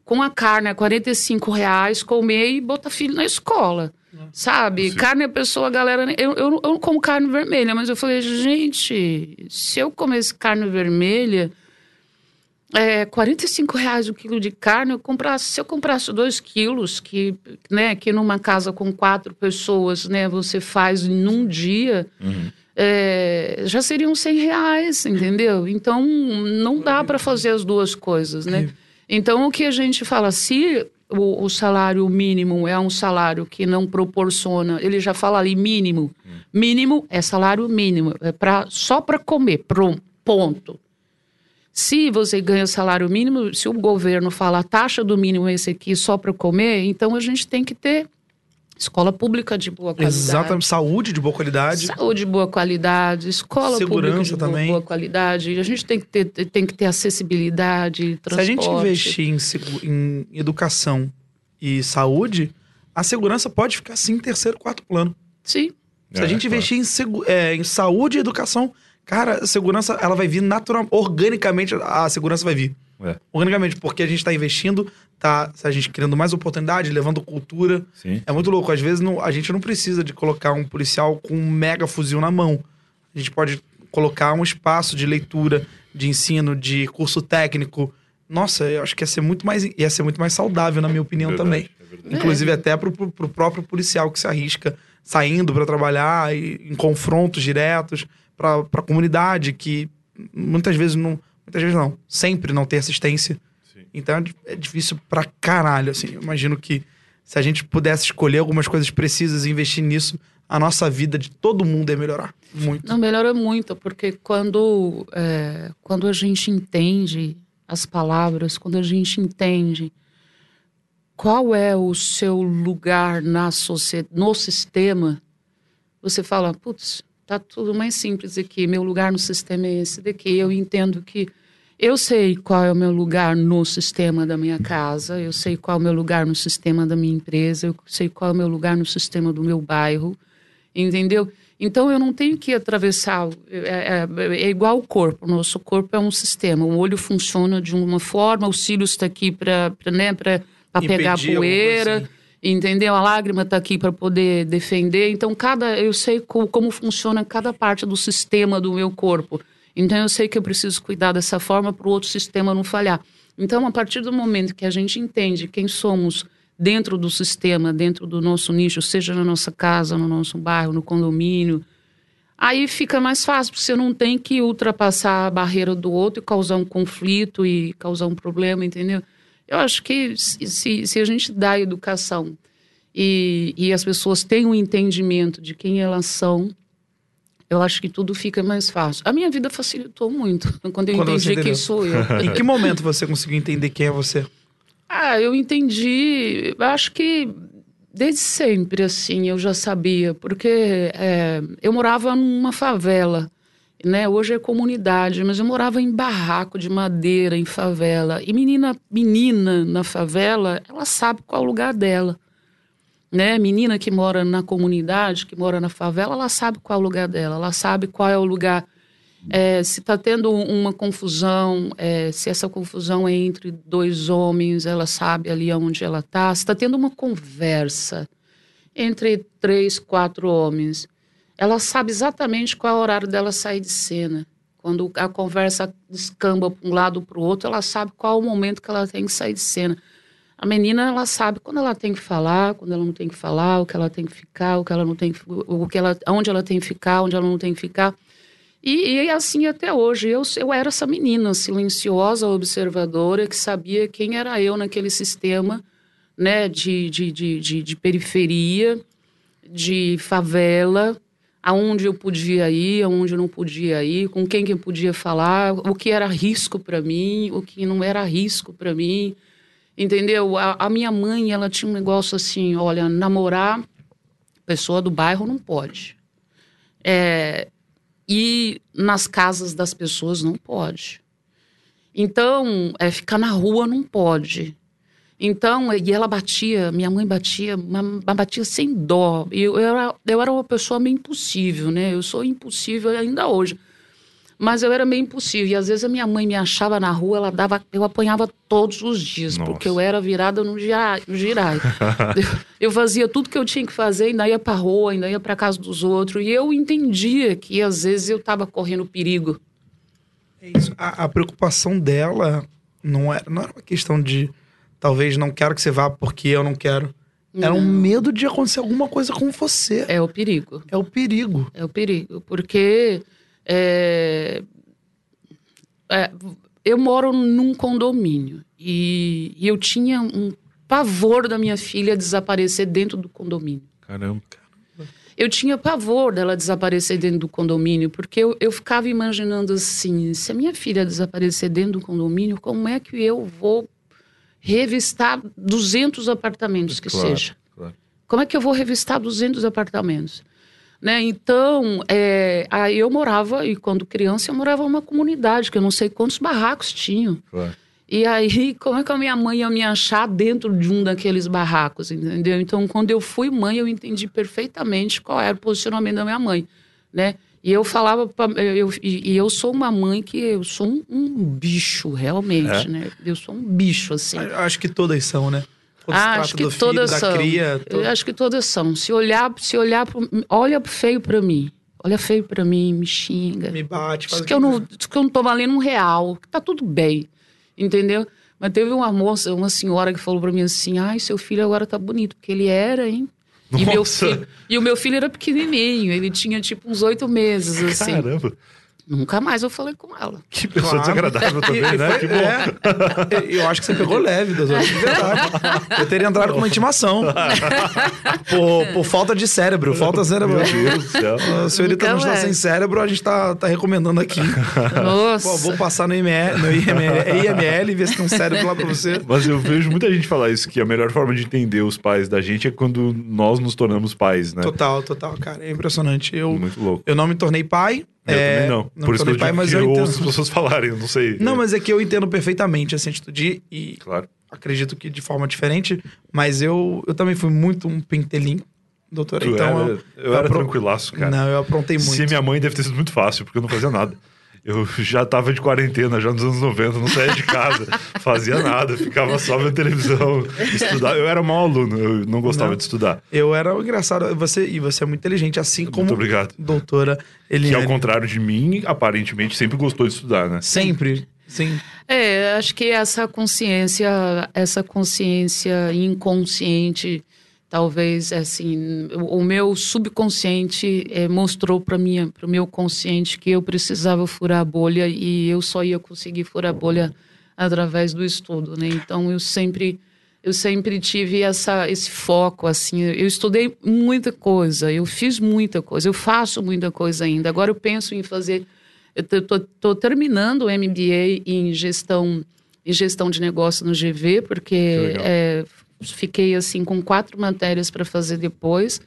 com a carne a 45 reais comer e botar filho na escola. Sabe? Sim. Carne a pessoa, a galera. Eu, eu, eu não como carne vermelha, mas eu falei, gente, se eu comesse carne vermelha, é, 45 reais o quilo de carne, eu comprasse, se eu comprasse dois quilos, que, né, que numa casa com quatro pessoas, né, você faz num dia, uhum. é, já seriam 100 reais, entendeu? Então, não dá para fazer as duas coisas, né? Então, o que a gente fala, se o, o, salário mínimo é um salário que não proporciona, ele já fala ali mínimo. Hum. Mínimo é salário mínimo, é pra, só para comer, pronto, ponto. Se você ganha salário mínimo, se o governo fala a taxa do mínimo é esse aqui só para comer, então a gente tem que ter Escola pública de boa qualidade. Exatamente. Saúde de boa qualidade. Saúde de boa qualidade. Escola Segurança pública de também. boa qualidade. A gente tem que ter, tem que ter acessibilidade, transporte. Se a gente investir em, em educação e saúde, a segurança pode ficar, sim, em terceiro, quarto plano. Sim. Se é, a gente investir em, é, em saúde e educação, cara, a segurança ela vai vir natural, organicamente, a segurança vai vir. É. Organicamente, porque a gente está investindo, tá a gente criando mais oportunidade, levando cultura. Sim. É muito louco. Às vezes não, a gente não precisa de colocar um policial com um mega fuzil na mão. A gente pode colocar um espaço de leitura, de ensino, de curso técnico. Nossa, eu acho que ia ser muito mais, ia ser muito mais saudável, na minha opinião, é verdade, também. É Inclusive até pro, pro, próprio policial que se arrisca saindo para trabalhar e, em confrontos diretos para a comunidade que muitas vezes não. Muitas vezes não. Sempre não ter assistência. Então é, é difícil pra caralho, assim. Eu imagino que se a gente pudesse escolher algumas coisas precisas e investir nisso, a nossa vida de todo mundo ia melhorar muito. Não, melhora muito, porque quando, é, quando a gente entende as palavras, quando a gente entende qual é o seu lugar na no sistema, você fala, putz, tá tudo mais simples aqui, meu lugar no sistema é esse daqui. Eu entendo que eu sei qual é o meu lugar no sistema da minha casa, eu sei qual é o meu lugar no sistema da minha empresa, eu sei qual é o meu lugar no sistema do meu bairro, entendeu? Então eu não tenho que atravessar. É, é, é igual o corpo. O nosso corpo é um sistema. O olho funciona de uma forma, o cílio está aqui para né, pegar poeira. Assim. Entendeu? A lágrima está aqui para poder defender. Então, cada eu sei como, como funciona cada parte do sistema do meu corpo. Então, eu sei que eu preciso cuidar dessa forma para o outro sistema não falhar. Então, a partir do momento que a gente entende quem somos dentro do sistema, dentro do nosso nicho, seja na nossa casa, no nosso bairro, no condomínio, aí fica mais fácil, porque você não tem que ultrapassar a barreira do outro e causar um conflito e causar um problema, entendeu? Eu acho que se, se a gente dá educação e, e as pessoas têm um entendimento de quem elas são, eu acho que tudo fica mais fácil. A minha vida facilitou muito quando eu quando entendi quem sou eu. em que momento você conseguiu entender quem é você? Ah, eu entendi. Acho que desde sempre, assim, eu já sabia, porque é, eu morava numa favela né? Hoje é comunidade, mas eu morava em barraco de madeira, em favela. E menina, menina na favela, ela sabe qual é o lugar dela. Né? Menina que mora na comunidade, que mora na favela, ela sabe qual é o lugar dela. Ela sabe qual é o lugar. É, se está tendo uma confusão, é, se essa confusão é entre dois homens, ela sabe ali onde ela está. Se está tendo uma conversa entre três, quatro homens, ela sabe exatamente qual é o horário dela sair de cena. Quando a conversa descamba para um lado para o outro, ela sabe qual é o momento que ela tem que sair de cena. A menina, ela sabe quando ela tem que falar, quando ela não tem que falar, o que ela tem que ficar, o que ela não tem o que ela, onde ela tem que ficar, onde ela não tem que ficar. E, e assim até hoje. Eu, eu era essa menina silenciosa, observadora, que sabia quem era eu naquele sistema né, de, de, de, de, de periferia, de favela, aonde eu podia ir, aonde eu não podia ir, com quem que eu podia falar, o que era risco para mim, o que não era risco para mim, entendeu? A, a, minha mãe, ela tinha um negócio assim, olha, namorar pessoa do bairro não pode. É, e nas casas das pessoas não pode. Então, é, ficar na rua não pode. Então, e ela batia, minha mãe batia, batia sem dó. Eu, eu, era, eu era uma pessoa meio impossível, né? Eu sou impossível ainda hoje. Mas eu era meio impossível. E às vezes a minha mãe me achava na rua, ela dava. Eu apanhava todos os dias, Nossa. porque eu era virada no girai. No girai. eu, eu fazia tudo que eu tinha que fazer, ainda ia pra rua, ainda ia pra casa dos outros. E eu entendia que às vezes eu tava correndo perigo. É isso. A, a preocupação dela não era, não era uma questão de talvez não quero que você vá porque eu não quero. Não. Era um medo de acontecer alguma coisa com você. É o perigo. É o perigo. É o perigo. Porque é, é, eu moro num condomínio e, e, eu tinha um pavor da minha filha desaparecer dentro do condomínio. Caramba. Eu tinha pavor dela desaparecer dentro do condomínio, porque eu, eu ficava imaginando assim: se a minha filha desaparecer dentro do condomínio, como é que eu vou revistar 200 apartamentos que claro, seja. Claro. Como é que eu vou revistar 200 apartamentos? Né? Então, é, aí eu morava, e quando criança, eu morava numa comunidade, que eu não sei quantos barracos tinham. Claro. E aí, como é que a minha mãe ia me achar dentro de um daqueles barracos, entendeu? Então, quando eu fui mãe, eu entendi perfeitamente qual era o posicionamento da minha mãe, né? E eu falava, pra, eu, e, eu sou uma mãe que eu sou um, um bicho, realmente, é? né? Eu sou um bicho, assim. Acho que todas são, né? Quando ah, acho que todas filho, são. Cria, todo... Acho que todas são. Se olhar, se olhar, pro, olha feio para mim. Olha feio para mim, me xinga. Me bate, faz que, eu não, que eu não tô valendo um real, que tá tudo bem. Entendeu? Mas teve uma moça, uma senhora que falou para mim assim: "Ai, seu filho agora tá bonito, porque ele era, hein?" E, meu filho, e o meu filho era pequenininho, ele tinha tipo uns oito meses, assim. Caramba! Nunca mais eu falei com ela. Que pessoa claro. desagradável também, né? que bom. É, eu acho que você pegou leve. De verdade. Eu teria entrado com uma intimação. por, por, falta de cérebro. Falta cérebro. Meu Deus do céu. A senhorita não está sem cérebro, a gente está tá recomendando aqui. Nossa. Pô, vou passar no IML, no IML, IML e ver se tem um cérebro lá para você. Mas eu vejo muita gente falar isso, que a melhor forma de entender os pais da gente é quando nós nos tornamos pais, né? Total, total, cara. É impressionante. Eu, Muito louco. Eu não me tornei pai, eu é, também não. não Por isso que eu, pai, mas eu, eu ouço as pessoas falarem, eu não sei. Não, mas é que eu entendo perfeitamente essa atitude e claro. acredito que de forma diferente, mas eu, eu também fui muito um pentelinho, doutora. Tu então era, eu, eu, eu era apro... tranquilaço, cara. Não, eu aprontei muito. Se minha mãe deve ter sido muito fácil, porque eu não fazia nada. Eu já tava de quarentena, já nos anos 90, não saía de casa, fazia nada, ficava só vendo televisão, estudar. Eu era um mau aluno, eu não gostava não, de estudar. Eu era engraçado, você, e você é muito inteligente, assim como muito obrigado. doutora Eliane. Que ao contrário de mim, aparentemente sempre gostou de estudar, né? Sempre. Sim. É, acho que essa consciência, essa consciência inconsciente talvez assim o meu subconsciente é, mostrou para mim para o meu consciente que eu precisava furar a bolha e eu só ia conseguir furar a bolha através do estudo né? Então eu sempre eu sempre tive essa esse foco assim. Eu estudei muita coisa eu fiz muita coisa eu faço muita coisa ainda. Agora eu penso em fazer eu tô, terminando o MBA em gestão em gestão de negócio no GV porque é, fiquei assim com quatro matérias para fazer depois.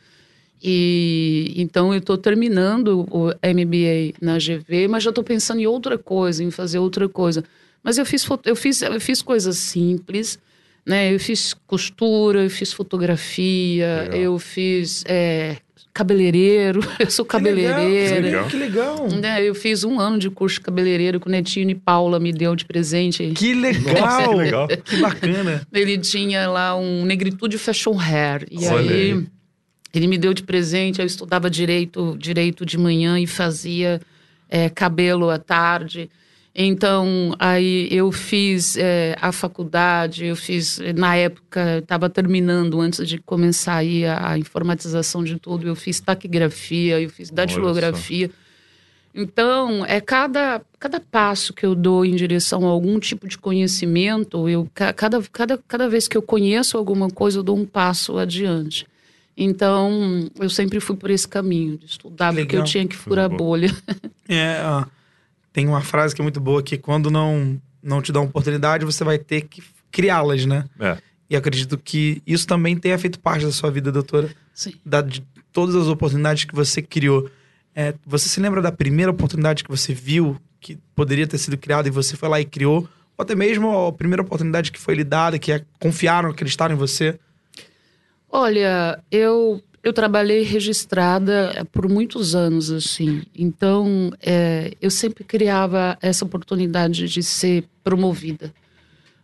E então eu estou terminando o MBA na GV, mas já estou pensando em outra coisa, em fazer outra coisa. Mas eu fiz eu fiz eu fiz coisas simples, né? Eu fiz costura, eu fiz fotografia, Legal. eu fiz é, cabeleireiro, eu sou cabeleireira. Que legal. Que legal. Né, eu fiz um ano de curso de cabeleireiro que o Netinho e Paula me deu de presente. Que legal! Que legal. que bacana. Ele tinha lá um negritude fashion hair. E Olha aí, aí, ele me deu de presente, eu estudava direito, direito de manhã e fazia é, cabelo à tarde. Então, aí eu fiz é, a faculdade, eu fiz, na época, estava terminando, antes de começar aí a, a, informatização de tudo, eu fiz taquigrafia, eu fiz datilografia. Então, é cada, cada passo que eu dou em direção a algum tipo de conhecimento, eu, cada, cada, cada vez que eu conheço alguma coisa, eu dou um passo adiante. Então, eu sempre fui por esse caminho, de estudar, Legal. porque eu tinha que furar a bolha. É, ó tem uma frase que é muito boa que quando não não te dá uma oportunidade, você vai ter que criá-las, né? É. E acredito que isso também tenha feito parte da sua vida, doutora. Sim. Da, de todas as oportunidades que você criou. É, você se lembra da primeira oportunidade que você viu que poderia ter sido criada e você foi lá e criou? Ou até mesmo a primeira oportunidade que foi lhe dada, que é, confiaram, acreditaram em você? Olha, eu eu trabalhei registrada eh, por muitos anos, assim. Então, é, eu sempre criava essa oportunidade de ser promovida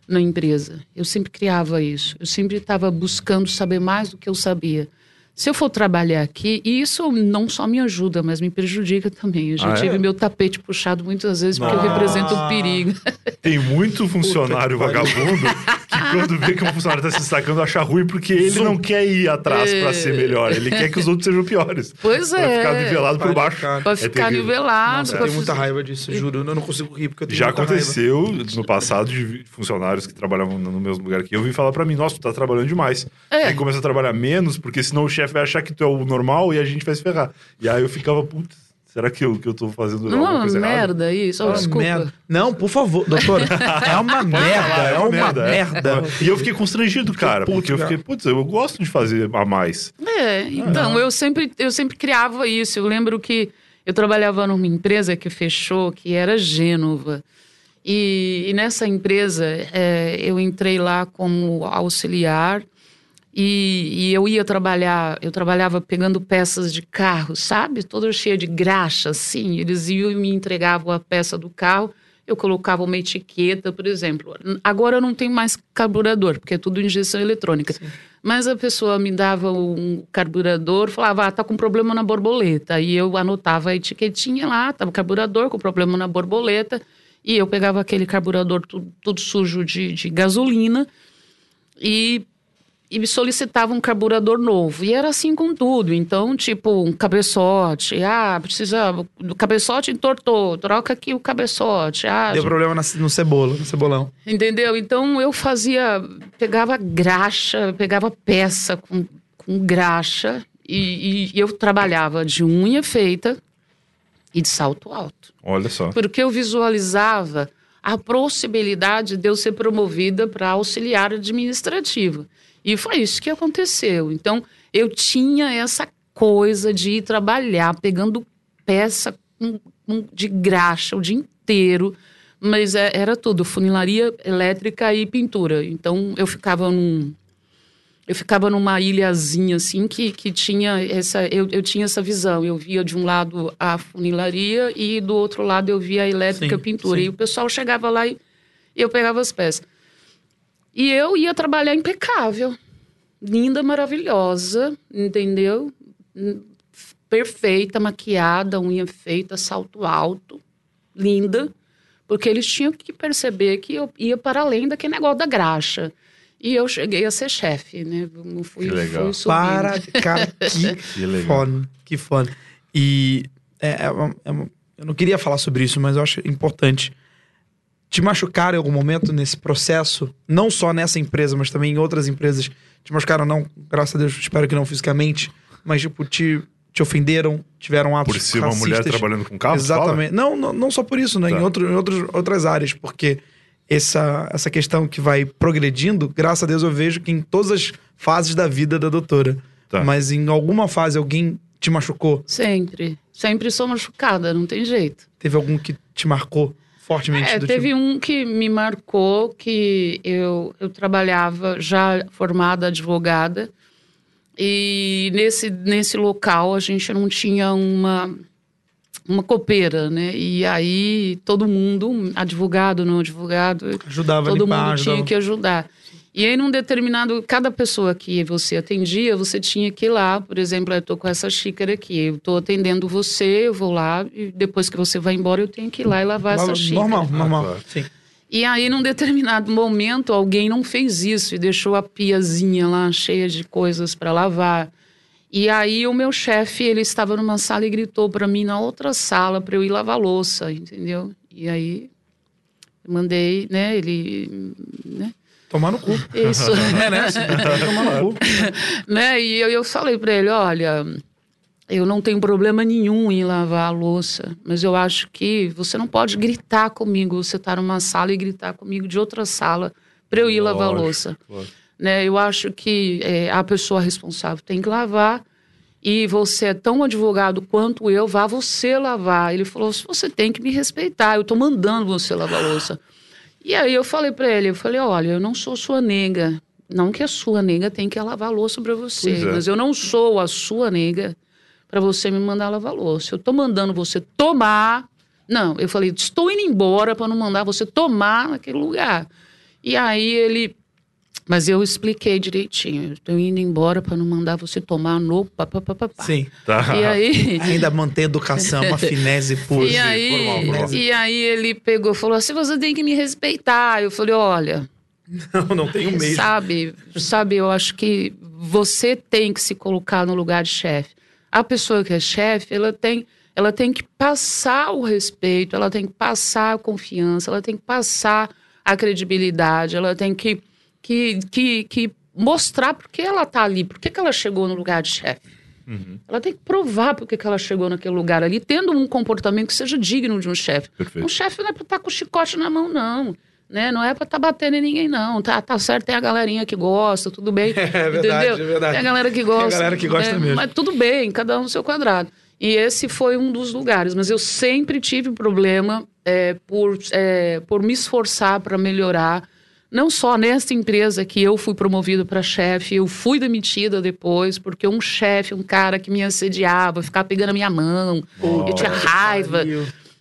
na empresa. Eu sempre criava isso. Eu sempre estava buscando saber mais do que eu sabia. Se eu for trabalhar aqui, e isso não só me ajuda, mas me prejudica também. Eu já ah, tive é? meu tapete puxado muitas vezes porque Nossa. eu represento um perigo. Tem muito funcionário vagabundo que quando vê que um funcionário está se destacando acha ruim porque ele não quer ir atrás é... para ser melhor. Ele quer que os outros sejam piores. Pois é. Para ficar nivelado por baixo. Para ficar é nivelado. Nossa, eu tenho muita raiva disso, juro. Eu não consigo rir porque eu tenho Já aconteceu raiva. no passado de funcionários que trabalhavam no mesmo lugar que eu, vim falar para mim, nossa, tu tá trabalhando demais. É. Aí começa a trabalhar menos, porque senão o chefe vai achar que tu é o normal e a gente vai se ferrar. E aí eu ficava, putz, será que eu, que eu tô fazendo não, alguma coisa merda errada? isso, oh, desculpa. Merda. Não, por favor, doutor, é uma merda, é, uma, merda. merda. E eu fiquei constrangido, cara, porque eu fiquei, putz, eu gosto de fazer a mais. É, então, eu sempre, eu sempre criava isso. Eu lembro que eu trabalhava numa empresa que fechou, que era Gênova. E, e nessa empresa, é, eu entrei lá como auxiliar e, e, eu ia trabalhar, eu trabalhava pegando peças de carro, sabe? Toda cheia de graxa, assim. Eles iam e me entregavam a peça do carro, eu colocava uma etiqueta, por exemplo. Agora eu não tenho mais carburador, porque é tudo injeção eletrônica. Sim. Mas a pessoa me dava um carburador, falava, ah, tá com problema na borboleta. E eu anotava a etiquetinha lá, tava carburador com problema na borboleta. E eu pegava aquele carburador tudo, tudo sujo de, de gasolina e e me solicitava um carburador novo. E era assim com tudo. Então, tipo, um cabeçote. Ah, precisa. O cabeçote entortou, troca aqui o cabeçote. Ah, Deu problema no cebola, no cebolão. Entendeu? Então eu fazia. Pegava graxa, pegava peça com, com graxa. E, e eu trabalhava de unha feita e de salto alto. Olha só. Porque eu visualizava a possibilidade de eu ser promovida para auxiliar administrativa. E foi isso que aconteceu. Então, eu tinha essa coisa de ir trabalhar pegando peça de graxa o dia inteiro, mas é, era tudo, funilaria elétrica e pintura. Então, eu ficava num, eu ficava numa ilhazinha assim que, que tinha essa eu, eu tinha essa visão eu via de um lado a funilaria e do outro lado eu via a elétrica sim, pintura sim. e o pessoal chegava lá e, e eu pegava as peças e eu ia trabalhar impecável linda maravilhosa entendeu perfeita maquiada unha feita salto alto linda porque eles tinham que perceber que eu ia para além daquele negócio da graxa e eu cheguei a ser chefe, né? Fui, que legal. Fui Para, cara, que, que foda, que foda. E é, é, é, eu não queria falar sobre isso, mas eu acho importante. Te machucaram em algum momento nesse processo, não só nessa empresa, mas também em outras empresas, te machucaram não, graças a Deus, espero que não fisicamente, mas tipo, te, te ofenderam, tiveram atos Por ser uma mulher trabalhando com carro? Exatamente. Não, não, não, só por isso, né? Tá. Em, outro, em outros, outras áreas, porque essa, essa questão que vai progredindo, graças a Deus eu vejo que em todas as fases da vida da doutora. Tá. Mas em alguma fase alguém te machucou? Sempre. Sempre sou machucada, não tem jeito. Teve algum que te marcou fortemente? É, teve tipo... um que me marcou que eu, eu trabalhava já formada advogada e nesse, nesse local a gente não tinha uma uma copeira, né? E aí todo mundo, advogado, não advogado, ajudava todo limpar, mundo ajudava. tinha que ajudar. E aí, num determinado, cada pessoa que você atendia, você tinha que ir lá, por exemplo, eu tô com essa xícara aqui, eu tô atendendo você, eu vou lá, e depois que você vai embora, eu tenho que ir lá e lavar essa xícara. Normal, normal, ah, sim. E aí, num determinado momento, alguém não fez isso e deixou a piazinha lá cheia de coisas para lavar. E aí o meu chefe, ele estava numa sala e gritou para mim na outra sala para eu ir lavar louça, entendeu? E aí mandei, né, ele, né? Tomar no cu. Isso. é, né? Tomar no cu. né? E eu, eu falei para ele, olha, eu não tenho problema nenhum em lavar a louça, mas eu acho que você não pode gritar comigo, você tá numa sala e gritar comigo de outra sala para eu ir lógico, lavar a louça. Lógico. Né? Eu acho que é, a pessoa responsável tem que lavar e você é tão advogado quanto eu, vá você lavar. Ele falou: você tem que me respeitar, eu estou mandando você lavar a louça. E aí eu falei para ele: eu falei, olha, eu não sou sua nega. Não que a sua nega tem que lavar louça para você, é. mas eu não sou a sua nega para você me mandar lavar louça. Eu estou mandando você tomar. Não, eu falei: estou indo embora para não mandar você tomar naquele lugar. E aí ele mas eu expliquei direitinho. Estou indo embora para não mandar você tomar no papapá. Sim. Tá. E aí... Ainda manter educação, uma finese pura. E aí, e aí ele pegou e falou assim, você tem que me respeitar. Eu falei, olha... Não, não tenho mesmo. Sabe, sabe, eu acho que você tem que se colocar no lugar de chefe. A pessoa que é chefe, ela tem, ela tem que passar o respeito, ela tem que passar a confiança, ela tem que passar a credibilidade, ela tem que que, que, que mostrar por que ela está ali, por que, que ela chegou no lugar de chefe. Uhum. Ela tem que provar por que, que ela chegou naquele lugar ali, tendo um comportamento que seja digno de um chefe. Um chefe não é para estar tá com o chicote na mão, não. Né? Não é para estar tá batendo em ninguém, não. Tá, tá certo, tem a galerinha que gosta, tudo bem. É verdade, entendeu? é verdade. Tem a galera que gosta. Tem a galera que gosta né? mesmo. Mas tudo bem, cada um no seu quadrado. E esse foi um dos lugares. Mas eu sempre tive problema é, por, é, por me esforçar para melhorar não só nessa empresa que eu fui promovido para chefe, eu fui demitida depois, porque um chefe, um cara que me assediava, ficava pegando a minha mão, oh, eu tinha raiva,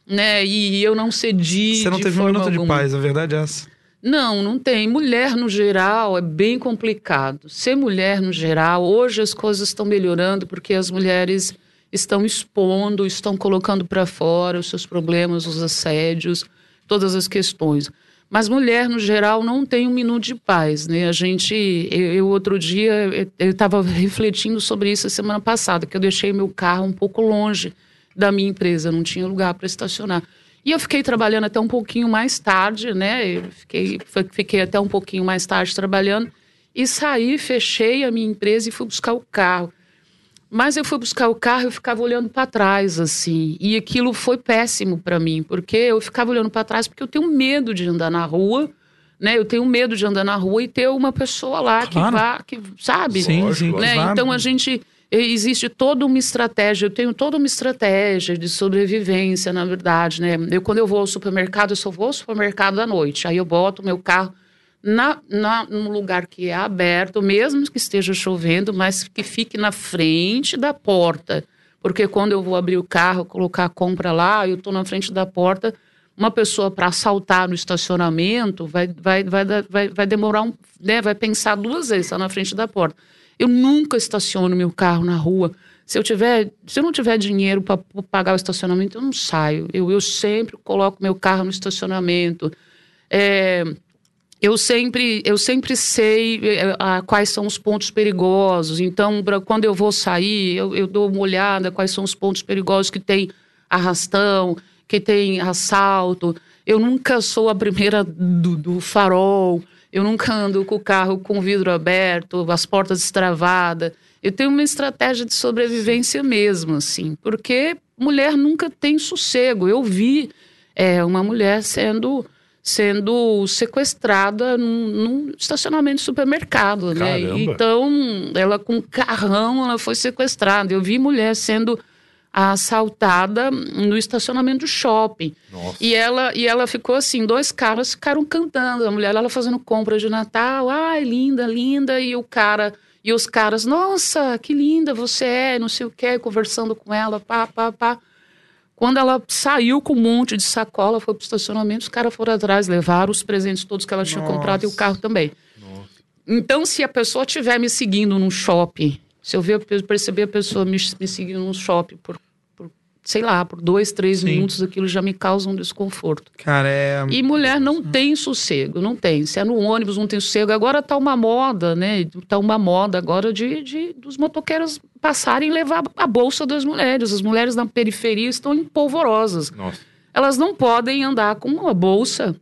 né? E eu não cedi. Você não teve um minuto alguma. de paz, a verdade é essa. Não, não tem. Mulher no geral é bem complicado. Ser mulher no geral, hoje as coisas estão melhorando porque as mulheres estão expondo, estão colocando para fora os seus problemas, os assédios, todas as questões. Mas mulher, no geral, não tem um minuto de paz, né? A gente, eu, eu outro dia, eu estava refletindo sobre isso a semana passada, que eu deixei meu carro um pouco longe da minha empresa, não tinha lugar para estacionar. E eu fiquei trabalhando até um pouquinho mais tarde, né? Eu fiquei, fiquei até um pouquinho mais tarde trabalhando e saí, fechei a minha empresa e fui buscar o carro. Mas eu fui buscar o carro e eu ficava olhando para trás, assim. E aquilo foi péssimo para mim, porque eu ficava olhando para trás porque eu tenho medo de andar na rua, né? Eu tenho medo de andar na rua e ter uma pessoa lá claro. que vá, que sabe? Sim, sim. Né? Então a gente existe toda uma estratégia, eu tenho toda uma estratégia de sobrevivência, na verdade, né? Eu quando eu vou ao supermercado, eu só vou ao supermercado à noite. Aí eu boto meu carro na, na, num lugar que é aberto, mesmo que esteja chovendo, mas que fique na frente da porta. Porque quando eu vou abrir o carro, colocar a compra lá, eu estou na frente da porta, uma pessoa para assaltar no estacionamento vai, vai, vai, vai, vai demorar um. Né, vai pensar duas vezes, está na frente da porta. Eu nunca estaciono meu carro na rua. Se eu tiver, se eu não tiver dinheiro para pagar o estacionamento, eu não saio. Eu, eu sempre coloco meu carro no estacionamento. É, eu sempre, eu sempre sei eh, quais são os pontos perigosos. Então, pra, quando eu vou sair, eu, eu, dou uma olhada quais são os pontos perigosos que tem arrastão, que tem assalto. Eu nunca sou a primeira do, do farol. Eu nunca ando com o carro com o vidro aberto, as portas destravadas. Eu tenho uma estratégia de sobrevivência mesmo, assim, porque mulher nunca tem sossego. Eu vi é, uma mulher sendo sendo sequestrada num, num estacionamento de supermercado, né? Então, ela com carrão, ela foi sequestrada. Eu vi mulher sendo assaltada no estacionamento do shopping. Nossa. E ela e ela ficou assim, dois caras ficaram cantando, a mulher ela fazendo compra de Natal, ai, linda, linda, e o cara e os caras, nossa, que linda você é, não sei o que, conversando com ela, pá, pá, pá. Quando ela saiu com um monte de sacola, foi pro estacionamento, os caras foram atrás, levaram os presentes todos que ela tinha Nossa. comprado e o carro também. Nossa. Então, se a pessoa estiver me seguindo num shopping, se eu ver, perceber a pessoa me, me seguindo num shopping por sei lá, por dois, três Sim. minutos aquilo já me causa um desconforto. Cara, é. E mulher não tem sossego, não tem. Se é no ônibus, não tem sossego. Agora tá uma moda, né? Tá uma moda agora de, de dos motoqueiros passarem e levar a bolsa das mulheres. As mulheres na periferia estão empolvorosas. Nossa. Elas não podem andar com uma bolsa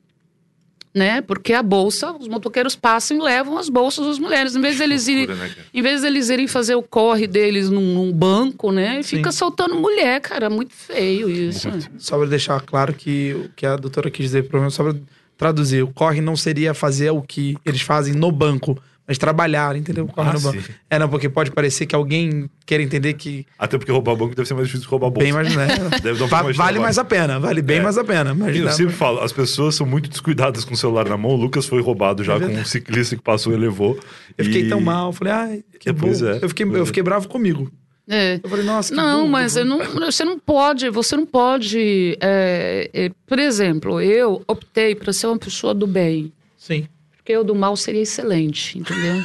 né? Porque a bolsa, os motoqueiros passam e levam as bolsas das mulheres. Em vez deles irem, né, em vez deles irem fazer o corre deles num, num banco, né? Fica soltando mulher, cara. Muito feio isso. Só para deixar claro que o que a doutora quis dizer, pelo menos só para traduzir, o corre não seria fazer o que eles fazem no banco, mas trabalhar, entendeu? Ah, no banco. É, não, porque pode parecer que alguém quer entender que. Até porque roubar banco deve ser mais difícil que roubar bolsa. Bem mais, né? deve Va mais vale mais a pena, vale bem é. mais a pena. Mas eu sempre falo, as pessoas são muito descuidadas com o celular na mão. O Lucas foi roubado já é com um ciclista que passou e levou. Eu fiquei tão mal, falei, ai, que é, bom. É, eu fiquei, eu fiquei bravo comigo. É. Eu falei, nossa, que Não, bom, mas não, você não pode, você não pode. É, é, por exemplo, eu optei para ser uma pessoa do bem. Sim porque o do mal seria excelente, entendeu?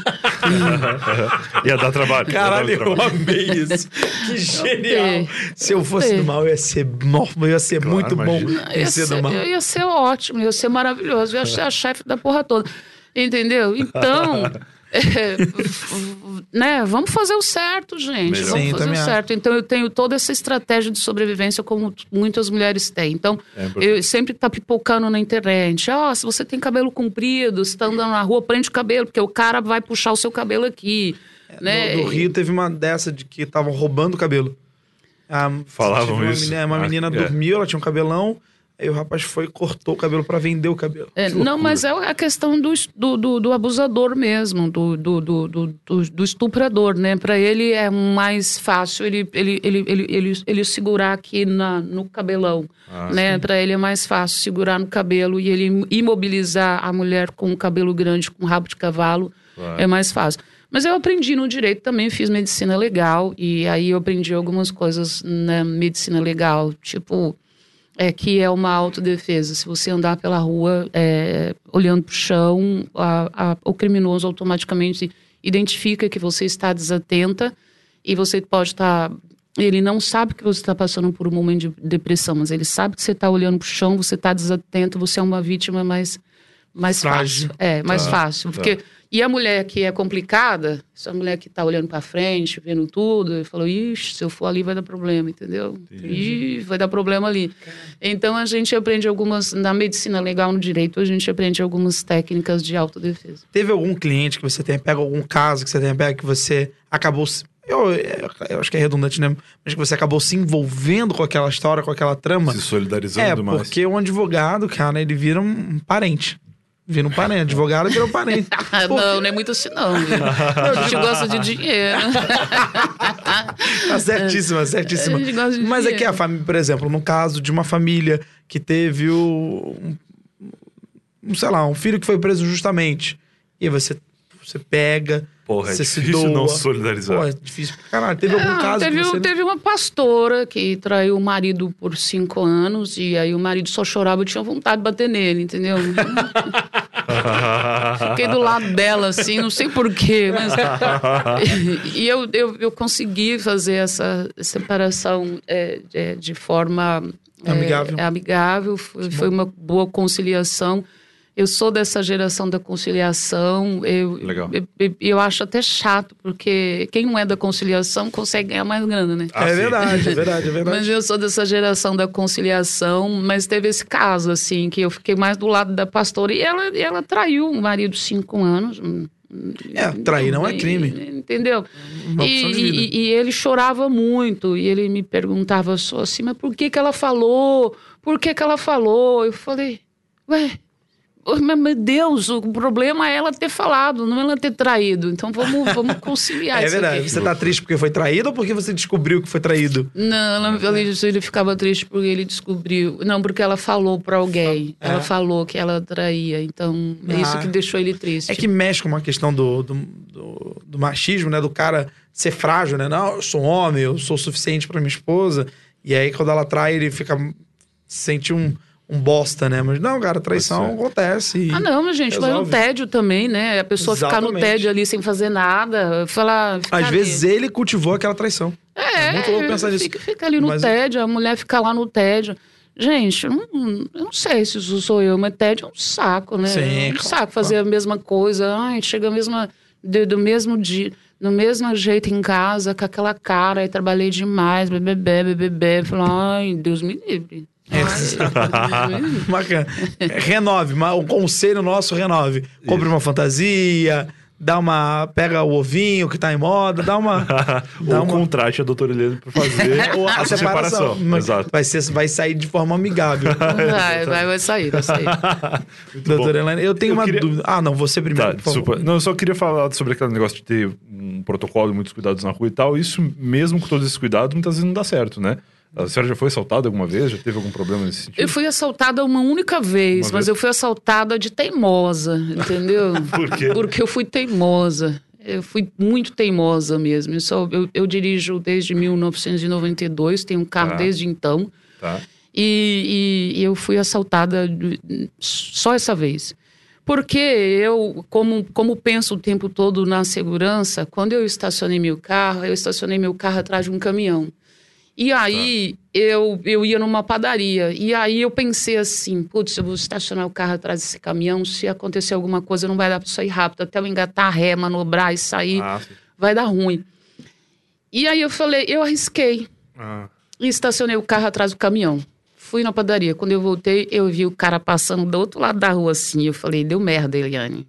ia dar trabalho. Caralho, ia dar trabalho. eu amei isso. Que genial. Se eu fosse do mal, eu ia ser, eu ia ser claro, muito imagina. bom em ser, ser do mal. Eu ia ser ótimo, ia ser maravilhoso, eu ia ser a chefe da porra toda. Entendeu? Então. É, né? Vamos fazer o certo, gente. Melhor. Vamos Sim, fazer o certo. Então eu tenho toda essa estratégia de sobrevivência como muitas mulheres têm. Então é eu sempre tá pipocando na internet. Ó, oh, se você tem cabelo comprido, se tá andando na rua, prende o cabelo, porque o cara vai puxar o seu cabelo aqui. É, né? No, no Rio teve uma dessa de que estavam roubando o cabelo. Ah, Falavam uma isso. Menina, uma menina ah, dormiu, ela tinha um cabelão. Aí o rapaz foi cortou o cabelo para vender o cabelo. É, não, mas é a questão do, do, do abusador mesmo, do, do, do, do, estuprador, né? Para ele é mais fácil ele, ele, ele, ele, ele, ele segurar aqui na, no cabelão, ah, né? Para ele é mais fácil segurar no cabelo e ele imobilizar a mulher com o cabelo grande, com rabo de cavalo, claro. é mais fácil. Mas eu aprendi no direito também, fiz medicina legal e aí eu aprendi algumas coisas na medicina legal, tipo é que é uma autodefesa. Se você andar pela rua é, olhando para o chão, a, a, o criminoso automaticamente identifica que você está desatenta e você pode estar. Tá, ele não sabe que você está passando por um momento de depressão, mas ele sabe que você está olhando para o chão, você está desatento, você é uma vítima mais, mais Frágil. fácil. É, mais Tá, fácil. Porque, E a mulher que é complicada, essa mulher que tá olhando para frente, vendo tudo, ele falou, ixi, se eu for ali vai dar problema, entendeu? Ih, vai dar problema ali. Então a gente aprende algumas, na medicina legal, no direito, a gente aprende algumas técnicas de autodefesa. Teve algum cliente que você tenha pego, algum caso que você tenha pego que você acabou. se- Eu, eu acho que é redundante, né? Mas que você acabou se envolvendo com aquela história, com aquela trama. Se solidarizando É, mais. porque um advogado, cara, ele vira um parente. Vira um parente. Advogado virou parente. Ah, não, não é muito assim, não. viu? A gente gosta de dinheiro. Tá certíssima, certíssima. A gente gosta de Mas é dinheiro. que a família, por exemplo, no caso de uma família que teve o. Um, sei lá, um filho que foi preso justamente. E aí você, você pega. Porra, é você se difícil doa. não se solidarizar. Pô, é difícil pra caralho. Teve algum Não, caso teve, que você. teve uma pastora que traiu o marido por cinco anos e aí o marido só chorava e tinha vontade de bater nele, entendeu? Fiquei do lado dela, assim, não sei porquê, mas. e eu, eu, eu consegui fazer essa separação é, é, de forma. é, Amigável. amigável, foi, foi uma boa conciliação. Eu sou dessa geração da conciliação. Eu, Legal. Eu, eu- eu acho até chato, porque quem não é da conciliação consegue ganhar mais grana, né? Ah, é verdade, é verdade, é verdade. Mas eu sou dessa geração da conciliação, mas teve esse caso, assim, que eu fiquei mais do lado da pastora e ela, e ela traiu o marido cinco anos. hum, É, trair não é crime. Entendeu? E, e- e ele chorava muito, e ele me perguntava só assim, mas por que que ela falou? Por que que ela falou? Eu falei, ué, meu Deus, o problema é ela ter falado, não ela ter traído. Então vamos, vamos conciliar É isso verdade. aqui. Você tá triste porque foi traído ou porque você descobriu que foi traído? Não, ela, ele, ele ficava triste porque ele descobriu. Não, porque ela falou pra alguém. É? Ela falou que ela traía. Então, é isso Ah. que deixou ele triste. É que mexe com uma questão do, do, do- do machismo, né? Do cara ser frágil, né? Não, eu sou homem, eu sou suficiente pra minha esposa. E aí, quando ela trai, ele fica. sente um, um bosta, né? Mas não, cara, traição acontece. e- Ah, não, mas gente, vai no resolve. tédio também, né? A pessoa ficar no Exatamente. tédio ali sem fazer nada, falar. ficar Às ali. vezes ele cultivou aquela traição. É, muito louco pensar nisso. Fica, fica ali no Mas- tédio, a mulher fica lá no tédio. Gente, eu não, eu não sei se isso sou eu, mas tédio é um saco, né? Sim, é um claro, saco fazer a mesma coisa. Ai, chega a mesma, do, do mesmo dia, do mesmo jeito em casa, com aquela cara, aí trabalhei demais, bebê, bebê, bebê. Falei, ai, Deus me livre. É. Bacana. Renove, o conselho nosso, renove. Compre uma fantasia, dá uma. Pega o ovinho que tá em moda, dá uma. dá Ou uma contrate a doutora Helena pra fazer ou a separação. Mas Exato. Vai, ser, vai sair de forma amigável. Vai, vai, vai sair, vai sair. Doutora Helena, eu tenho Eu uma queria- dúvida. Ah, não, você primeiro. Tá, por favor. Não, eu só queria falar sobre aquele negócio de ter um protocolo e muitos cuidados na rua e tal. Isso, mesmo com todos esses cuidados, muitas vezes não dá certo, né? A senhora já foi assaltada alguma vez? Já teve algum problema nesse sentido? Eu fui assaltada uma única vez, Uma mas vez? eu fui assaltada de teimosa, entendeu? Por quê? Porque eu fui teimosa. Eu fui muito teimosa mesmo. Eu, só- eu- eu dirijo desde 1992, tenho um carro Tá. desde então. Tá. E, e- e eu fui assaltada só essa vez. Porque eu, como, como penso o tempo todo na segurança, quando eu estacionei meu carro, eu estacionei meu carro atrás de um caminhão. E aí eu, eu ia numa padaria. E aí eu pensei assim: putz, eu vou estacionar o carro atrás desse caminhão. Se acontecer alguma coisa, não vai dar para sair rápido. Até eu engatar a ré, manobrar e sair, Ah, vai dar ruim. E aí eu falei: eu arrisquei Ah. e estacionei o carro atrás do caminhão. Fui na padaria. Quando eu voltei, eu vi o cara passando do outro lado da rua assim. Eu falei, deu merda, Eliane.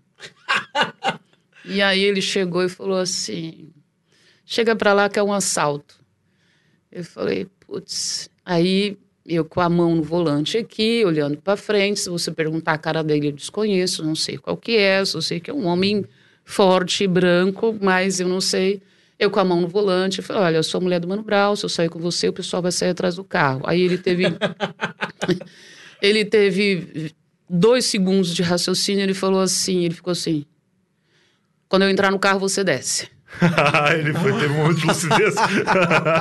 e aí ele chegou e falou assim: chega pra lá que é um assalto. Eu falei, putz. Aí eu com a mão no volante aqui, olhando pra frente. Se você perguntar a cara dele, eu desconheço, não sei qual que é. Só sei que é um homem forte, branco, mas eu não sei. Eu com a mão no volante, eu falei, olha, eu sou a mulher do Mano Brown, se eu sair com você, o pessoal vai sair atrás do carro. Aí ele teve... ele teve dois segundos de raciocínio, ele falou assim, ele ficou assim, quando eu entrar no carro, você desce. Ele foi ter um monte de lucidez.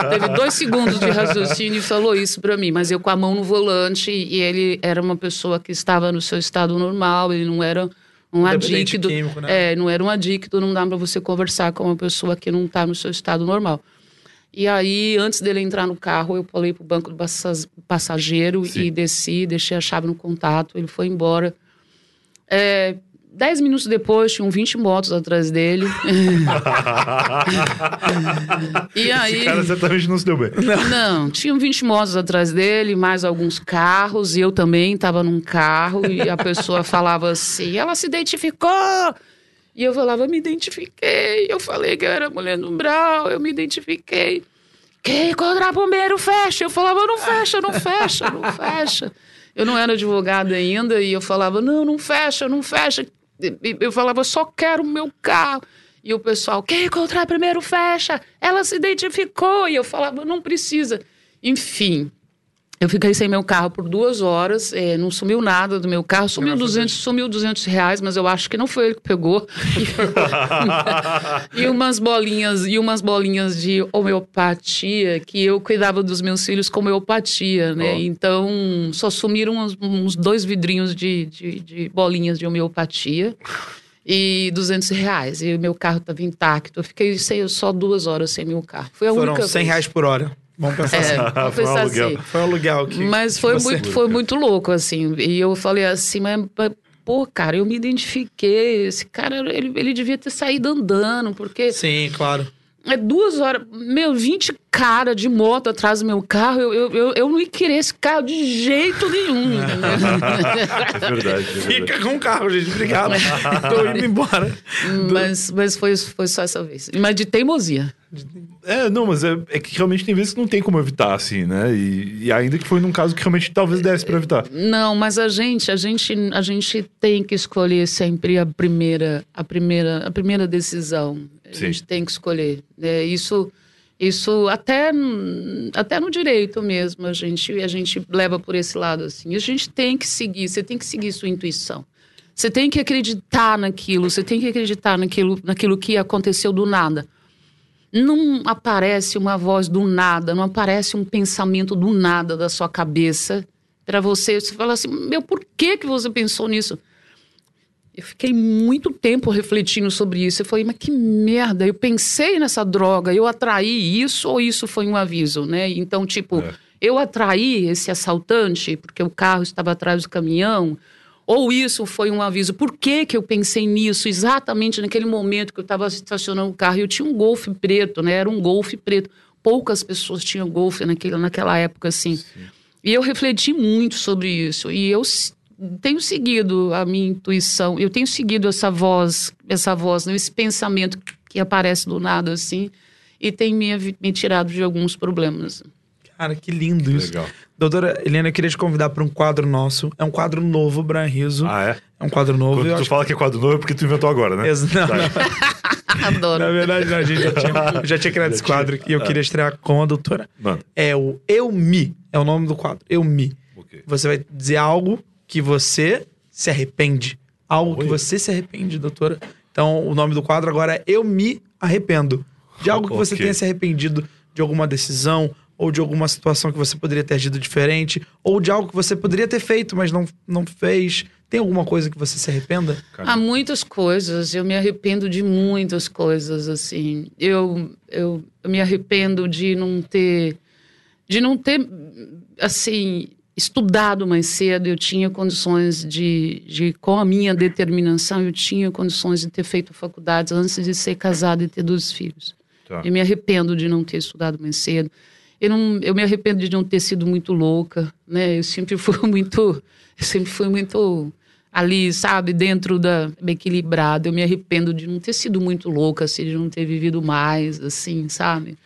Teve dois segundos de raciocínio e falou isso pra mim, mas eu com a mão no volante e ele era uma pessoa que estava no seu estado normal, ele não era um Dependente adicto. químico, né? É, não era um adicto, não dá pra você conversar com uma pessoa que não tá no seu estado normal. E aí, antes dele entrar no carro, eu pulei pro banco do passa- passageiro Sim. e desci, deixei a chave no contato, ele foi embora. É, Dez minutos depois, tinham 20 motos atrás dele. e aí. Esse cara certamente não se deu bem. Não, não, tinham 20 motos atrás dele, mais alguns carros, e eu também estava num carro, e a pessoa falava assim: ela se identificou! E eu falava, me identifiquei. Eu falei que eu era mulher no Brau, eu me identifiquei. Quem encontrar bombeiro, fecha. Eu falava, não fecha, não fecha, não fecha. Eu não era advogada ainda e eu falava, não, não fecha, não fecha eu falava, só quero o meu carro. E o pessoal, quem encontrar primeiro fecha. Ela se identificou. E eu falava, não precisa. Enfim, eu fiquei sem meu carro por duas horas, é, não sumiu nada do meu carro, sumiu 200, sumiu 200 reais, mas eu acho que não foi ele que pegou. e umas bolinhas, e umas bolinhas de homeopatia, que eu cuidava dos meus filhos com homeopatia, né? Oh. Então, só sumiram uns, uns dois vidrinhos de, de, de bolinhas de homeopatia e 200 reais. E o meu carro estava intacto. Eu fiquei sem, só duas horas sem meu carro. Foi a Foram única 100 reais por hora. Vamos pensar é, assim. Vamos pensar foi um aluguel. Assim. Foi um aluguel que Mas foi, muito, foi muito louco, assim. E eu falei assim, mas, pô, cara, eu me identifiquei. Esse cara, ele, ele devia ter saído andando, porque... Sim, claro. É duas horas, meu, 20 cara de moto atrás do meu carro, eu, eu, eu, eu não ia querer esse carro de jeito nenhum. é verdade, é verdade. Fica com o carro, gente. Obrigado. Tô indo embora. Mas, mas foi, foi só essa vez. Mas de teimosia. É, não, mas é, é, que realmente tem vezes que não tem como evitar, assim, né? E, e ainda que foi num caso que realmente talvez desse para evitar. Não, mas a gente, a gente, a gente tem que escolher sempre a primeira, a primeira, a primeira decisão. A Sim. gente tem que escolher. É, isso, isso até, até no direito mesmo a gente, a gente leva por esse lado assim. A gente tem que seguir. Você tem que seguir sua intuição. Você tem que acreditar naquilo. Você tem que acreditar naquilo, naquilo que aconteceu do nada não aparece uma voz do nada, não aparece um pensamento do nada da sua cabeça para você. Você fala assim, meu, por que, que você pensou nisso? Eu fiquei muito tempo refletindo sobre isso. Eu falei, mas que merda, eu pensei nessa droga, eu atraí isso ou isso foi um aviso, né? Então, tipo, é. eu atraí esse assaltante porque o carro estava atrás do caminhão ou isso foi um aviso? Por que, que eu pensei nisso exatamente naquele momento que eu estava estacionando o carro? Eu tinha um golfe preto, né? Era um golfe preto. Poucas pessoas tinham golfe naquele, naquela época, assim. Sim. E eu refleti muito sobre isso. E eu tenho seguido a minha intuição, eu tenho seguido essa voz, essa voz, né? esse pensamento que aparece do nada, assim, e tem me, me tirado de alguns problemas. Cara, que lindo isso. Legal. Doutora Helena, eu queria te convidar para um quadro nosso. É um quadro novo, Brian Riso. Ah, é? É um quadro novo. Quando tu acho... fala que é quadro novo é porque tu inventou agora, né? Ex não, tá. não. Adoro. Na verdade, não, a gente já tinha, já tinha criado já esse quadro tinha... e eu é. queria estrear com a doutora. Mano. É o Eu Me. É o nome do quadro. Eu Me. Okay. Você vai dizer algo que você se arrepende. Algo Oi. que você se arrepende, doutora. Então, o nome do quadro agora é Eu Me Arrependo. De algo que você tenha se arrependido de alguma decisão ou de alguma situação que você poderia ter agido diferente, ou de algo que você poderia ter feito, mas não, não fez. Tem alguma coisa que você se arrependa? Há muitas coisas. Eu me arrependo de muitas coisas, assim. Eu, eu, eu me arrependo de não ter. De não ter, assim, estudado mais cedo. Eu tinha condições de, de. Com a minha determinação, eu tinha condições de ter feito faculdades antes de ser casada e ter dois filhos. Tá. Eu me arrependo de não ter estudado mais cedo. Eu, não, eu me arrependo de não ter sido muito louca, né? Eu sempre fui muito, eu sempre fui muito ali, sabe, dentro da equilibrada. Eu me arrependo de não ter sido muito louca, assim, de não ter vivido mais, assim, sabe?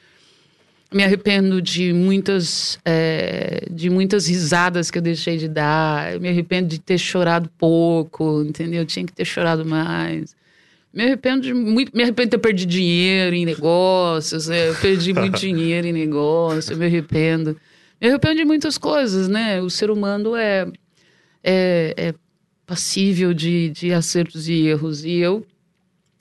Me arrependo de muitas, é, de muitas risadas que eu deixei de dar. Eu me arrependo de ter chorado pouco, entendeu? Eu tinha que ter chorado mais. Me arrependo de muito, me arrependo de ter perdido dinheiro em negócios, né? Eu perdi muito dinheiro em negócio, me arrependo. Me arrependo de muitas coisas, né? O ser humano é, é, é passível de, de acertos e erros. E eu,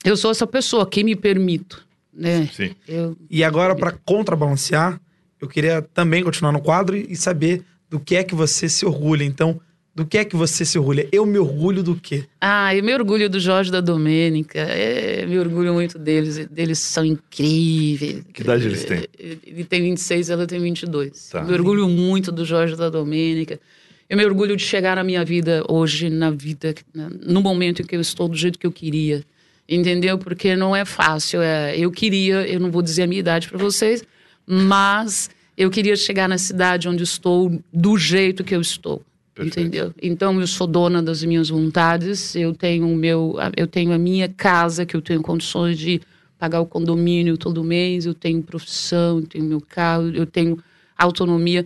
eu sou essa pessoa que me permito, né? Sim. Eu, e agora, para contrabalancear, eu queria também continuar no quadro e saber do que é que você se orgulha. Então, do que é que você se orgulha? Eu me orgulho do quê? Ah, eu me orgulho do Jorge da Domênica. É, me orgulho muito deles. Eles são incríveis. Que idade eles têm? Ele tem 26, ela tem 22. Tá. Me orgulho muito do Jorge da Domênica. eu me orgulho de chegar na minha vida hoje, na vida, no momento em que eu estou do jeito que eu queria. Entendeu? Porque não é fácil. É, eu queria, eu não vou dizer a minha idade para vocês, mas eu queria chegar na cidade onde estou do jeito que eu estou. Perfeito. Entendeu? Então eu sou dona das minhas vontades, eu tenho o meu, eu tenho a minha casa que eu tenho condições de pagar o condomínio todo mês, eu tenho profissão, eu tenho meu carro, eu tenho autonomia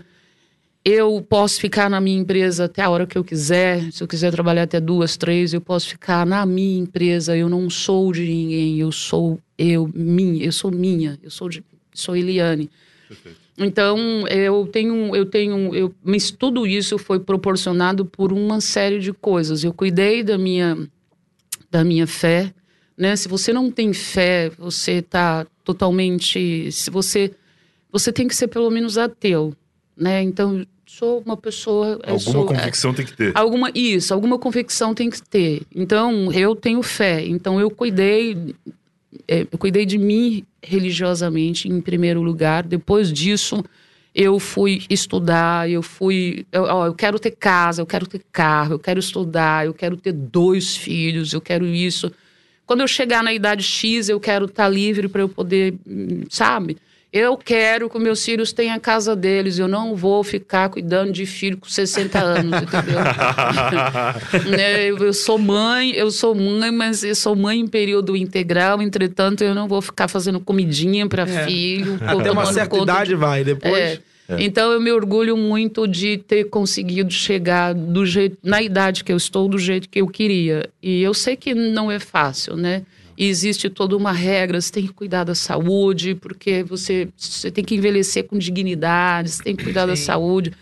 eu posso ficar na minha empresa até a hora que eu quiser. Se eu quiser trabalhar até duas, três, eu posso ficar na minha empresa. Eu não sou de ninguém. Eu sou eu, minha. Eu sou minha. Eu sou de, sou Eliane. Perfeito. Então eu tenho, eu tenho, eu, mas tudo isso foi proporcionado por uma série de coisas. Eu cuidei da minha, da minha fé, né? Se você não tem fé, você está totalmente, se você, você tem que ser pelo menos ateu, né? Então sou uma pessoa. Alguma sou, convicção é, tem que ter. Alguma, isso, alguma convicção tem que ter. Então, eu tenho fé. Então, eu cuidei, é, eu cuidei de mim religiosamente em primeiro lugar. Depois disso, eu fui estudar, eu fui. Eu, ó, eu quero ter casa, eu quero ter carro, eu quero estudar, eu quero ter dois filhos, eu quero isso. Quando eu chegar na idade X, eu quero estar tá livre para eu poder, hum, sabe? Eu quero que meus filhos tenham a casa deles. Eu não vou ficar cuidando de filho com 60 anos, entendeu? Né, eu sou mãe, eu sou mãe, mas eu sou mãe em período integral. Entretanto, eu não vou ficar fazendo comidinha para é. filho. Até uma certa idade de... vai, depois. É. É. Então eu me orgulho muito de ter conseguido chegar do jeito, na idade que eu estou, do jeito que eu queria. E eu sei que não é fácil, né? E existe toda uma regra, você tem que cuidar da saúde, porque você, você tem que envelhecer com dignidade, você tem que cuidar Sim. da saúde.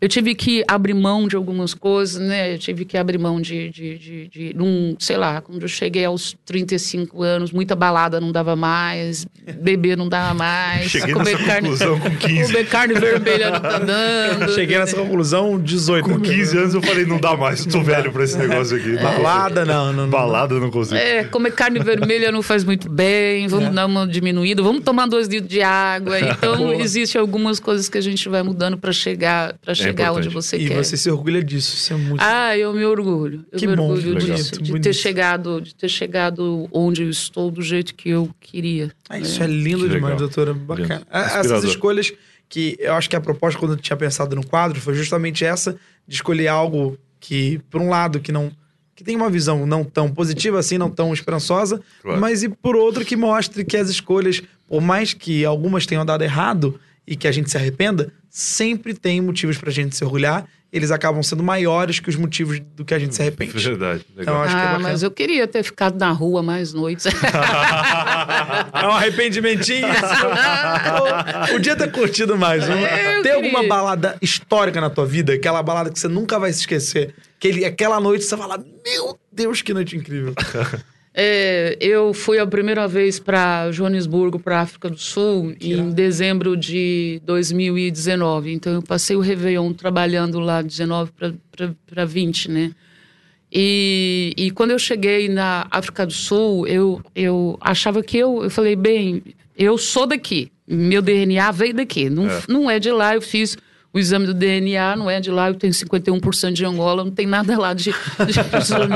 Eu tive que abrir mão de algumas coisas, né? Eu tive que abrir mão de, de, de, de um, sei lá, quando eu cheguei aos 35 anos, muita balada não dava mais, beber não dava mais. Cheguei comer nessa carne, conclusão com 15. Comer carne vermelha não tá dando. Cheguei nessa conclusão 18. Com 15 anos eu falei, não dá mais, tô velho pra esse negócio aqui. Balada não, não, não. Balada não consigo. É, comer carne vermelha não faz muito bem, vamos é. dar uma diminuída, vamos tomar dois litros de água. Então, existem algumas coisas que a gente vai mudando para chegar, pra chegar chegar onde você e quer. E você se orgulha disso, isso é muito. Ah, eu me orgulho. Eu que me bom, orgulho bonito, disso, de bonito. ter chegado, de ter chegado onde eu estou do jeito que eu queria. Ah, isso é, é lindo que demais, legal. doutora, bacana. Ah, essas escolhas que eu acho que a proposta quando eu tinha pensado no quadro foi justamente essa de escolher algo que, por um lado, que não que tem uma visão não tão positiva assim, não tão esperançosa, claro. mas e por outro que mostre que as escolhas, por mais que algumas tenham dado errado, e que a gente se arrependa, sempre tem motivos pra gente se orgulhar. Eles acabam sendo maiores que os motivos do que a gente se arrepende. Verdade. Legal. Então, acho ah, que é ah, mas eu queria ter ficado na rua mais noites. é um arrependimentinho. Podia ter curtido mais. Tem queria. alguma balada histórica na tua vida? Aquela balada que você nunca vai se esquecer. Aquele, aquela noite você fala, meu Deus, que noite incrível. É, eu fui a primeira vez para Joanesburgo, para África do Sul, que em dezembro de 2019. Então, eu passei o Réveillon trabalhando lá, 19 para 20, né? E, e quando eu cheguei na África do Sul, eu, eu achava que eu... Eu falei, bem, eu sou daqui. Meu DNA veio daqui. Não é, não é de lá, eu fiz o exame do DNA não é de lá, eu tenho 51% de Angola, não tem nada lá de, de Joanesburgo.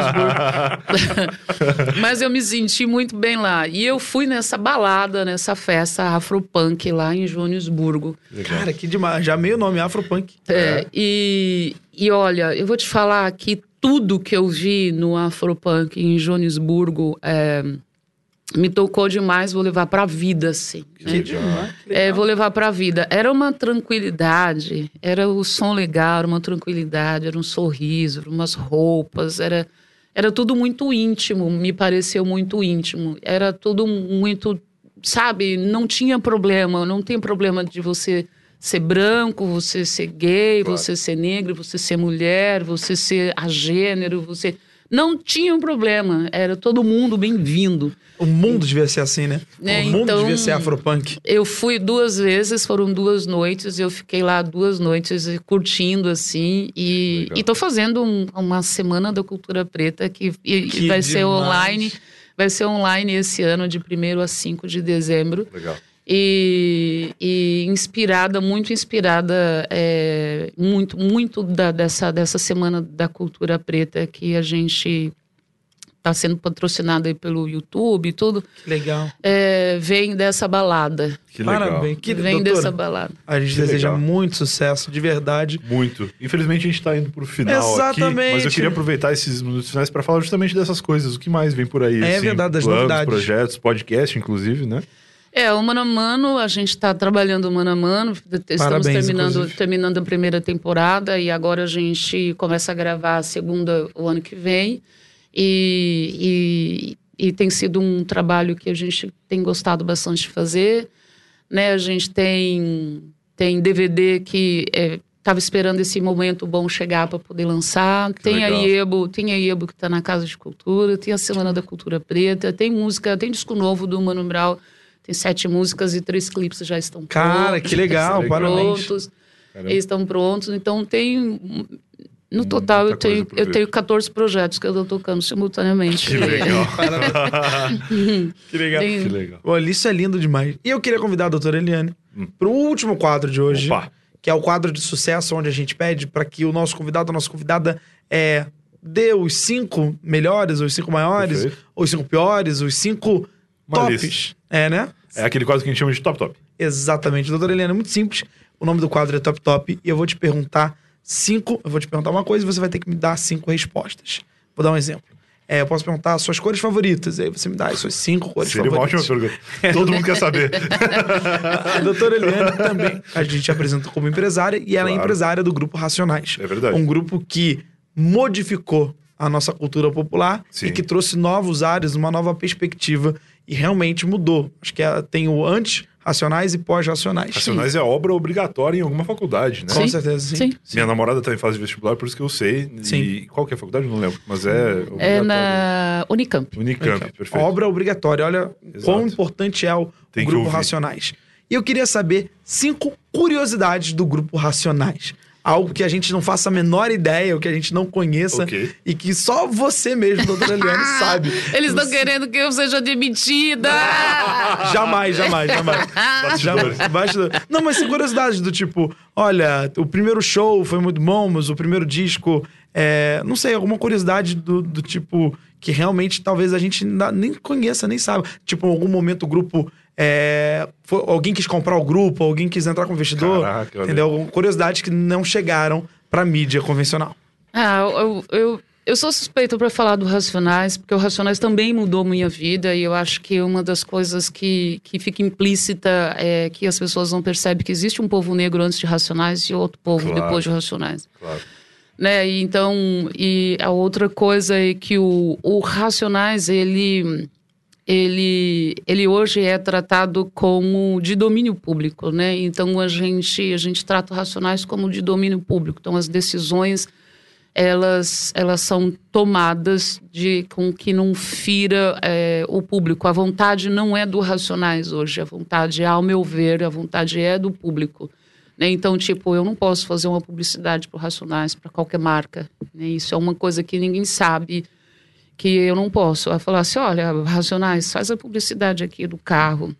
Mas eu me senti muito bem lá. E eu fui nessa balada, nessa festa afropunk lá em Joanesburgo. Cara, que demais. Já meio nome, afropunk. É, é. E, e olha, eu vou te falar que tudo que eu vi no afropunk em Joanesburgo... É, me tocou demais, vou levar para a vida, assim. Né? É, vou levar para a vida. Era uma tranquilidade, era o som legal, era uma tranquilidade, era um sorriso, umas roupas, era, era tudo muito íntimo, me pareceu muito íntimo. Era tudo muito, sabe, não tinha problema, não tem problema de você ser branco, você ser gay, claro. você ser negro, você ser mulher, você ser a gênero, você não tinha um problema, era todo mundo bem-vindo. O mundo devia ser assim, né? É, o mundo então, devia ser afropunk. Eu fui duas vezes, foram duas noites, eu fiquei lá duas noites curtindo assim e Legal. e tô fazendo um, uma semana da cultura preta que, e, que vai demais. ser online, vai ser online esse ano de 1 a 5 de dezembro. Legal. E, e inspirada, muito inspirada, é, muito, muito da, dessa, dessa semana da cultura preta que a gente está sendo patrocinada pelo YouTube e tudo. Que legal. É, vem dessa balada. Que legal. Parabéns. Que, vem doutora, dessa balada. A gente Que deseja legal. muito sucesso, de verdade. Muito. Infelizmente a gente tá indo pro final aqui, Exatamente. mas eu queria aproveitar esses minutos finais para falar justamente dessas coisas, o que mais vem por aí. É assim, verdade, das planos, novidades. projetos, podcast, inclusive, né? É, o Mano a Mano, a gente está trabalhando Mano a Mano, estamos Parabéns, terminando, inclusive. terminando a primeira temporada e agora a gente começa a gravar a segunda o ano que vem. E, e, e tem sido um trabalho que a gente tem gostado bastante de fazer. Né? A gente tem, tem DVD que estava esperando esse momento bom chegar para poder lançar. Que tem a. IEBO, tem a IEBO que está na Casa de Cultura, tem a Semana da Cultura Preta, tem música, tem disco novo do Mano Brown. Tem sete músicas e três clipes já estão Cara, prontos. que legal, parabéns. Prontos, Caramba. eles estão prontos. Então tem. No total, eu Muita tenho, eu ver. tenho 14 projetos que eu estou tocando simultaneamente. Que legal. Que legal. Tem- que legal. Olha, isso é lindo demais. E eu queria convidar a doutora Eliane Hum. para o último quadro de hoje, Opa. que é o quadro de sucesso, onde a gente pede para que o nosso convidado, a nossa convidada, é, dê os cinco melhores, os cinco maiores, Perfeito. os cinco piores, os cinco Uma tops. lista. É, né? É aquele quadro que a gente chama de top top. Exatamente. Doutora Eliane, é muito simples. O nome do quadro é Top Top. E eu vou te perguntar cinco. Eu vou te perguntar uma coisa e você vai ter que me dar cinco respostas. Vou dar um exemplo. É, eu posso perguntar as suas cores favoritas. Aí você me dá as suas cinco cores Seria uma favoritas. ótima pergunta. Todo mundo quer saber. A doutora Eliane também. A gente apresenta como empresária e ela é Claro. empresária do Grupo Racionais. É verdade. Um grupo que modificou a nossa cultura popular Sim. e que trouxe novos ares, uma nova perspectiva e realmente mudou. Acho que ela tem o antes racionais e pós-racionais. Racionais é obra obrigatória em alguma faculdade, né? Com Sim, certeza, sim. sim. Minha namorada tá em fase de vestibular, por isso que eu sei. Sim. E qual que é a faculdade? Eu não lembro. Mas é É na Unicamp. Unicamp, perfeito. Obra obrigatória. Olha Exato. quão importante é o, Tem Grupo. Racionais. E eu queria saber cinco curiosidades do Grupo Racionais. Algo que a gente não faça a menor ideia, ou que a gente não conheça. Ok. E que só você mesmo, doutora Eliane, sabe. Eles estão querendo que eu seja demitida! Jamais, jamais, jamais. Bastidores. jamais. Não, mas sem curiosidade do tipo, olha, o primeiro show foi muito bom, mas o primeiro disco, é, não sei, alguma curiosidade do, do tipo que realmente talvez a gente nem conheça, nem saiba. Tipo, em algum momento o grupo. É, foi- alguém quis comprar o grupo, alguém quis entrar com investidor. Caraca, olha. entendeu? Alguma Curiosidades que não chegaram pra mídia convencional. Ah, eu, eu, eu sou suspeita para falar do Racionais, porque o Racionais também mudou minha vida e eu acho que uma das coisas que, que fica implícita é que as pessoas não percebem que existe um povo negro antes de Racionais e outro povo Claro. depois de Racionais. Claro. né? E então, e a outra coisa é que o, o Racionais, ele, ele, ele hoje é tratado como de domínio público, né? Então, a gente, a gente trata Racionais como de domínio público. Então, as decisões, elas, elas são tomadas de, com que não fira é, o público. A vontade não é do Racionais hoje, a vontade, ao meu ver, a vontade é do público. Né? Então, tipo, eu não posso fazer uma publicidade para Racionais, para qualquer marca. Né? Isso é uma coisa que ninguém sabe que eu não posso. Vai falar assim, olha, Racionais, faz a publicidade aqui do carro.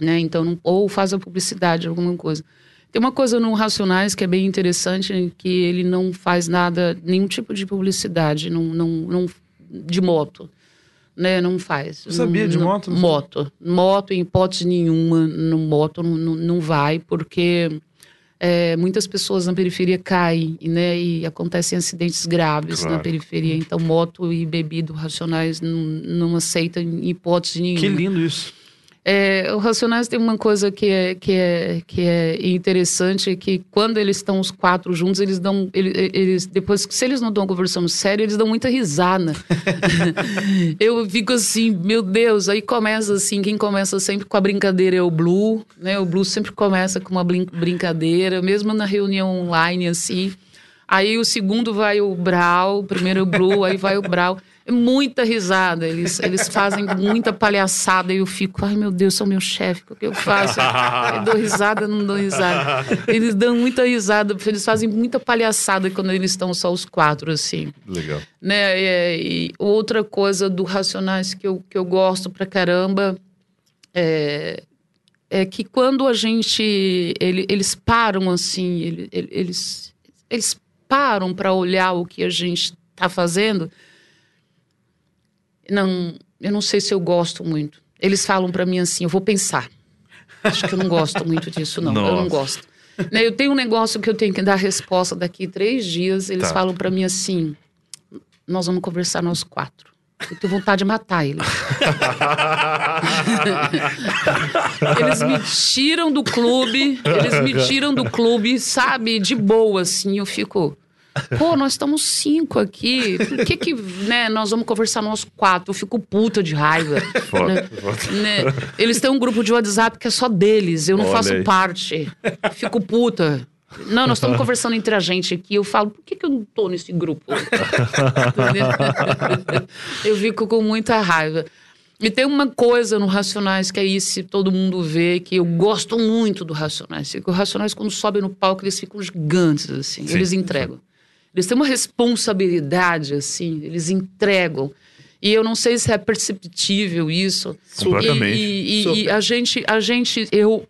Né? Então, não- ou faz a publicidade de alguma coisa. Tem uma coisa no Racionais que é bem interessante, que ele não faz nada, nenhum tipo de publicidade, não, não, não, de moto. Né? Não faz. Você sabia Não- de não- moto? Moto. Moto, em hipótese nenhuma, no moto não, não vai, porque é, muitas pessoas na periferia caem, né? E acontecem acidentes graves Claro. na periferia. Então, moto e bebida racionais não, não aceitam hipótese nenhuma. Que lindo isso. É, o Racionais tem uma coisa que é, que é, que é interessante, é que quando eles estão os quatro juntos, eles dão. ele- Eles, depois, se eles não estão conversando sério, eles dão muita risada. Eu fico assim, meu Deus, aí começa assim, quem começa sempre com a brincadeira é o Blue, né? O Blue sempre começa com uma brin- brincadeira, mesmo na reunião online, assim. Aí o segundo vai o Brau, primeiro o Blue, aí vai o Brau. Muita risada, eles, eles fazem muita palhaçada e eu fico, ai meu Deus, sou meu chefe, o que eu faço? Eu dou risada, não dou risada. Eles dão muita risada, porque eles fazem muita palhaçada quando eles estão só os quatro, assim Legal. né? E, e outra coisa do Racionais que eu, que eu gosto pra caramba é, é que quando a gente. Ele, eles param assim, ele, ele, eles, eles param para olhar o que a gente está fazendo. Não, eu não sei se eu gosto muito. Eles falam para mim assim: eu vou pensar. Acho que eu não gosto muito disso, não. Nossa. Eu não gosto. Né, eu tenho um negócio que eu tenho que dar resposta daqui três dias. Eles tá. falam para mim assim: nós vamos conversar nós quatro. Eu tenho vontade de matar ele. eles me tiram do clube, eles me tiram do clube, sabe, de boa, assim. Eu fico. Pô, nós estamos cinco aqui. Por que que, né, nós vamos conversar nós quatro? Eu fico puta de raiva. Foda, né? Foda. Né? Eles têm um grupo de WhatsApp que é só deles. Eu não Olha faço aí. parte. Fico puta. Não, nós estamos conversando entre a gente aqui. Eu falo, por que, que eu não tô nesse grupo? eu fico com muita raiva. E tem uma coisa no Racionais que é isso, todo mundo vê, que eu gosto muito do Racionais. Que o Racionais, quando sobem no palco, eles ficam gigantes, assim. Sim. Eles entregam. Eles têm uma responsabilidade, assim, eles entregam. E eu não sei se é perceptível isso. Completamente. E, e, e, e a gente, a gente, eu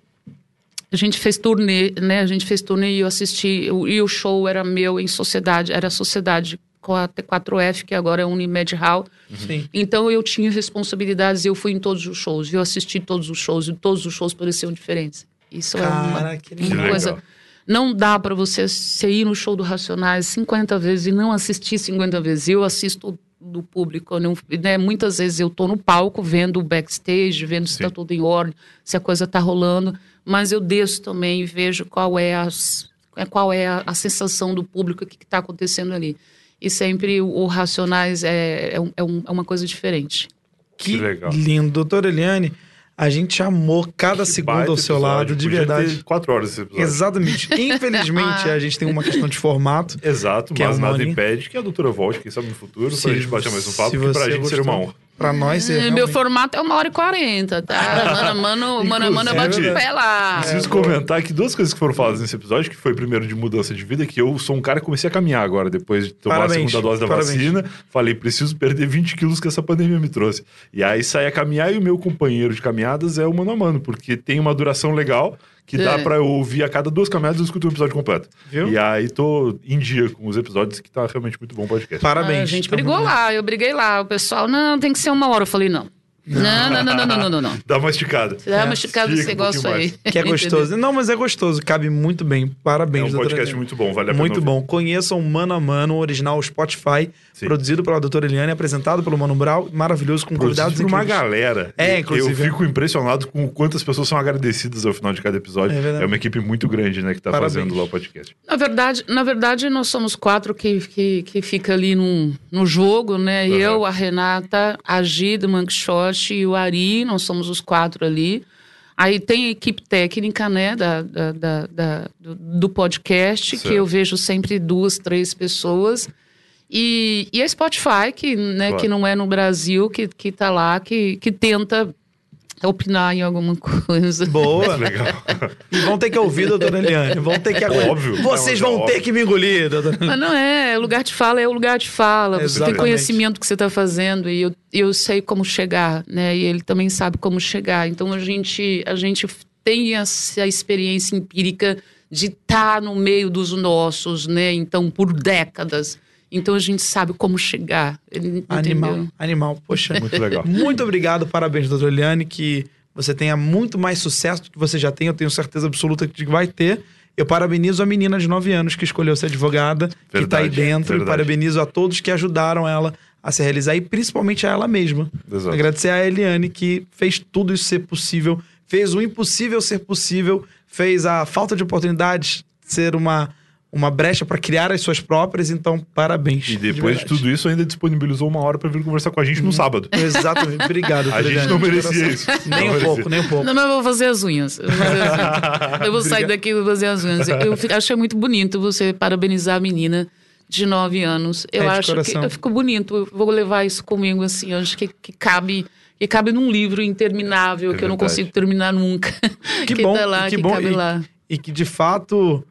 a gente fez turnê, né? A gente fez turnê e eu assisti. E o show era meu em sociedade, era sociedade com a T4F, que agora é Unimed Hall. Sim. Então eu tinha responsabilidades, eu fui em todos os shows, eu assisti todos os shows, e todos os shows pareciam diferentes. Isso Cara, é uma, uma coisa. Não dá para você, você ir no show do Racionais 50 vezes e não assistir 50 vezes. Eu assisto do público. Não, né, muitas vezes eu estou no palco vendo o backstage, vendo se está tudo em ordem, se a coisa está rolando, mas eu desço também e vejo qual é, as, é, qual é a, a sensação do público, o que está acontecendo ali. E sempre o, o Racionais é, é, um, é, é uma coisa diferente. Que, que legal. lindo. Doutora Eliane, a gente amou cada que segundo ao seu episódio. lado, de Podia verdade. Ter quatro horas esse episódio. Exatamente. Infelizmente, a gente tem uma questão de formato. Exato, mas é nada impede que a doutora volte, quem sabe no futuro, se, pra gente bater mais um papo, que pra gente seria uma honra. Pra nós é, realmente... Meu formato é uma hora e quarenta, tá? Mano, mano, mano, mano, bate pé lá. Preciso é, comentar que duas coisas que foram faladas nesse episódio, que foi primeiro de mudança de vida, que eu sou um cara que comecei a caminhar agora, depois de tomar parabéns, a segunda dose da parabéns. vacina. Falei, preciso perder 20 quilos que essa pandemia me trouxe. E aí saí a caminhar e o meu companheiro de caminhadas é o mano a mano, porque tem uma duração legal que dá é. pra eu ouvir a cada duas caminhadas eu escuto um episódio completo. Viu? E aí tô em dia com os episódios que tá realmente muito bom o podcast. Parabéns. Ah, a gente brigou lá, eu briguei lá. O pessoal, não, tem que ser uma hora. Eu falei, não. Não, não, não, não, não, não, não. Dá uma esticada. Dá uma esticada desse negócio aí. Que é gostoso. não, mas é gostoso. Cabe muito bem. Parabéns, É um podcast muito bom, vale a pena Muito bom. Conheçam Mano a Mano, original Spotify, Sim. produzido pela doutora Eliane, apresentado pelo Mano Brau, maravilhoso, com produzido convidados por uma galera. É, inclusive. Eu fico impressionado com quantas pessoas são agradecidas ao final de cada episódio. É, é uma equipe muito grande, né, que tá Parabéns. fazendo lá o podcast. Na verdade, na verdade, nós somos quatro que, que, que fica ali no, no jogo, né? Uhum. Eu, a Renata, a Gi do Monkshot e o Ari nós somos os quatro ali. Aí tem a equipe técnica, né, da, da, da, da do, do, podcast, certo. que eu vejo sempre duas, três pessoas. E, e a Spotify, que, né, claro. que não é no Brasil, que, que tá lá, que, que tenta opinar em alguma coisa. Boa. Legal. E vão ter que ouvir, doutora Eliane. Vão ter que aguentar. Óbvio. Vocês vão óbvio. ter que me engolir, doutora Mas não é. O lugar de fala é o lugar de fala. Exatamente. Você tem conhecimento que você está fazendo e eu, eu sei como chegar, né? E ele também sabe como chegar. Então a gente, a gente tem essa experiência empírica de estar tá no meio dos nossos, né? Então, por décadas. Então a gente sabe como chegar. Animal, animal. Poxa, muito legal. Muito obrigado, parabéns, doutora Eliane, que você tenha muito mais sucesso do que você já tem. Eu tenho certeza absoluta que vai ter. Eu parabenizo a menina de 9 anos que escolheu ser advogada, verdade, que está aí dentro. Verdade. E parabenizo a todos que ajudaram ela a se realizar e principalmente a ela mesma. Exato. Agradecer a Eliane que fez tudo isso ser possível, fez o impossível ser possível, fez a falta de oportunidades ser uma uma brecha para criar as suas próprias, então parabéns. E depois de, de tudo isso, ainda disponibilizou uma hora para vir conversar com a gente no hum, sábado. Exatamente, obrigado. a gente não merecia isso. Nem um pouco, nem um pouco. Não, mas eu vou fazer as unhas. Eu vou, eu vou sair daqui e vou fazer as unhas. Eu achei muito bonito você parabenizar a menina de nove anos. Eu é acho coração. que ficou bonito. Eu vou levar isso comigo assim. Eu acho que, que cabe que cabe num livro interminável é que verdade. eu não consigo terminar nunca. Que, que bom, tá lá, que, que bom. cabe e, lá. E que de fato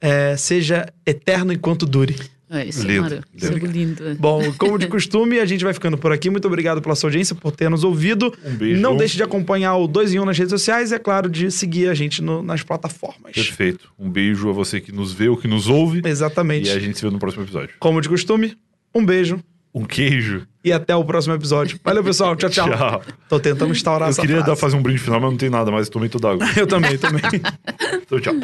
é, seja eterno enquanto dure. É, isso Lindo, é, é lindo. lindo. Bom, como de costume, a gente vai ficando por aqui. Muito obrigado pela sua audiência, por ter nos ouvido. Um beijo. Não deixe de acompanhar o 2 em 1 nas redes sociais e, é claro, de seguir a gente no- nas plataformas. Perfeito. Um beijo a você que nos vê ou que nos ouve. Exatamente. E a gente se vê no próximo episódio. Como de costume, um beijo Um queijo. e até o próximo episódio. Valeu, pessoal. Tchau, tchau. Tchau. Tô tentando instaurar Eu essa queria dar, frase. fazer um brinde final, mas não tem nada mais. Tomei toda água. Eu também, também. Então, tchau.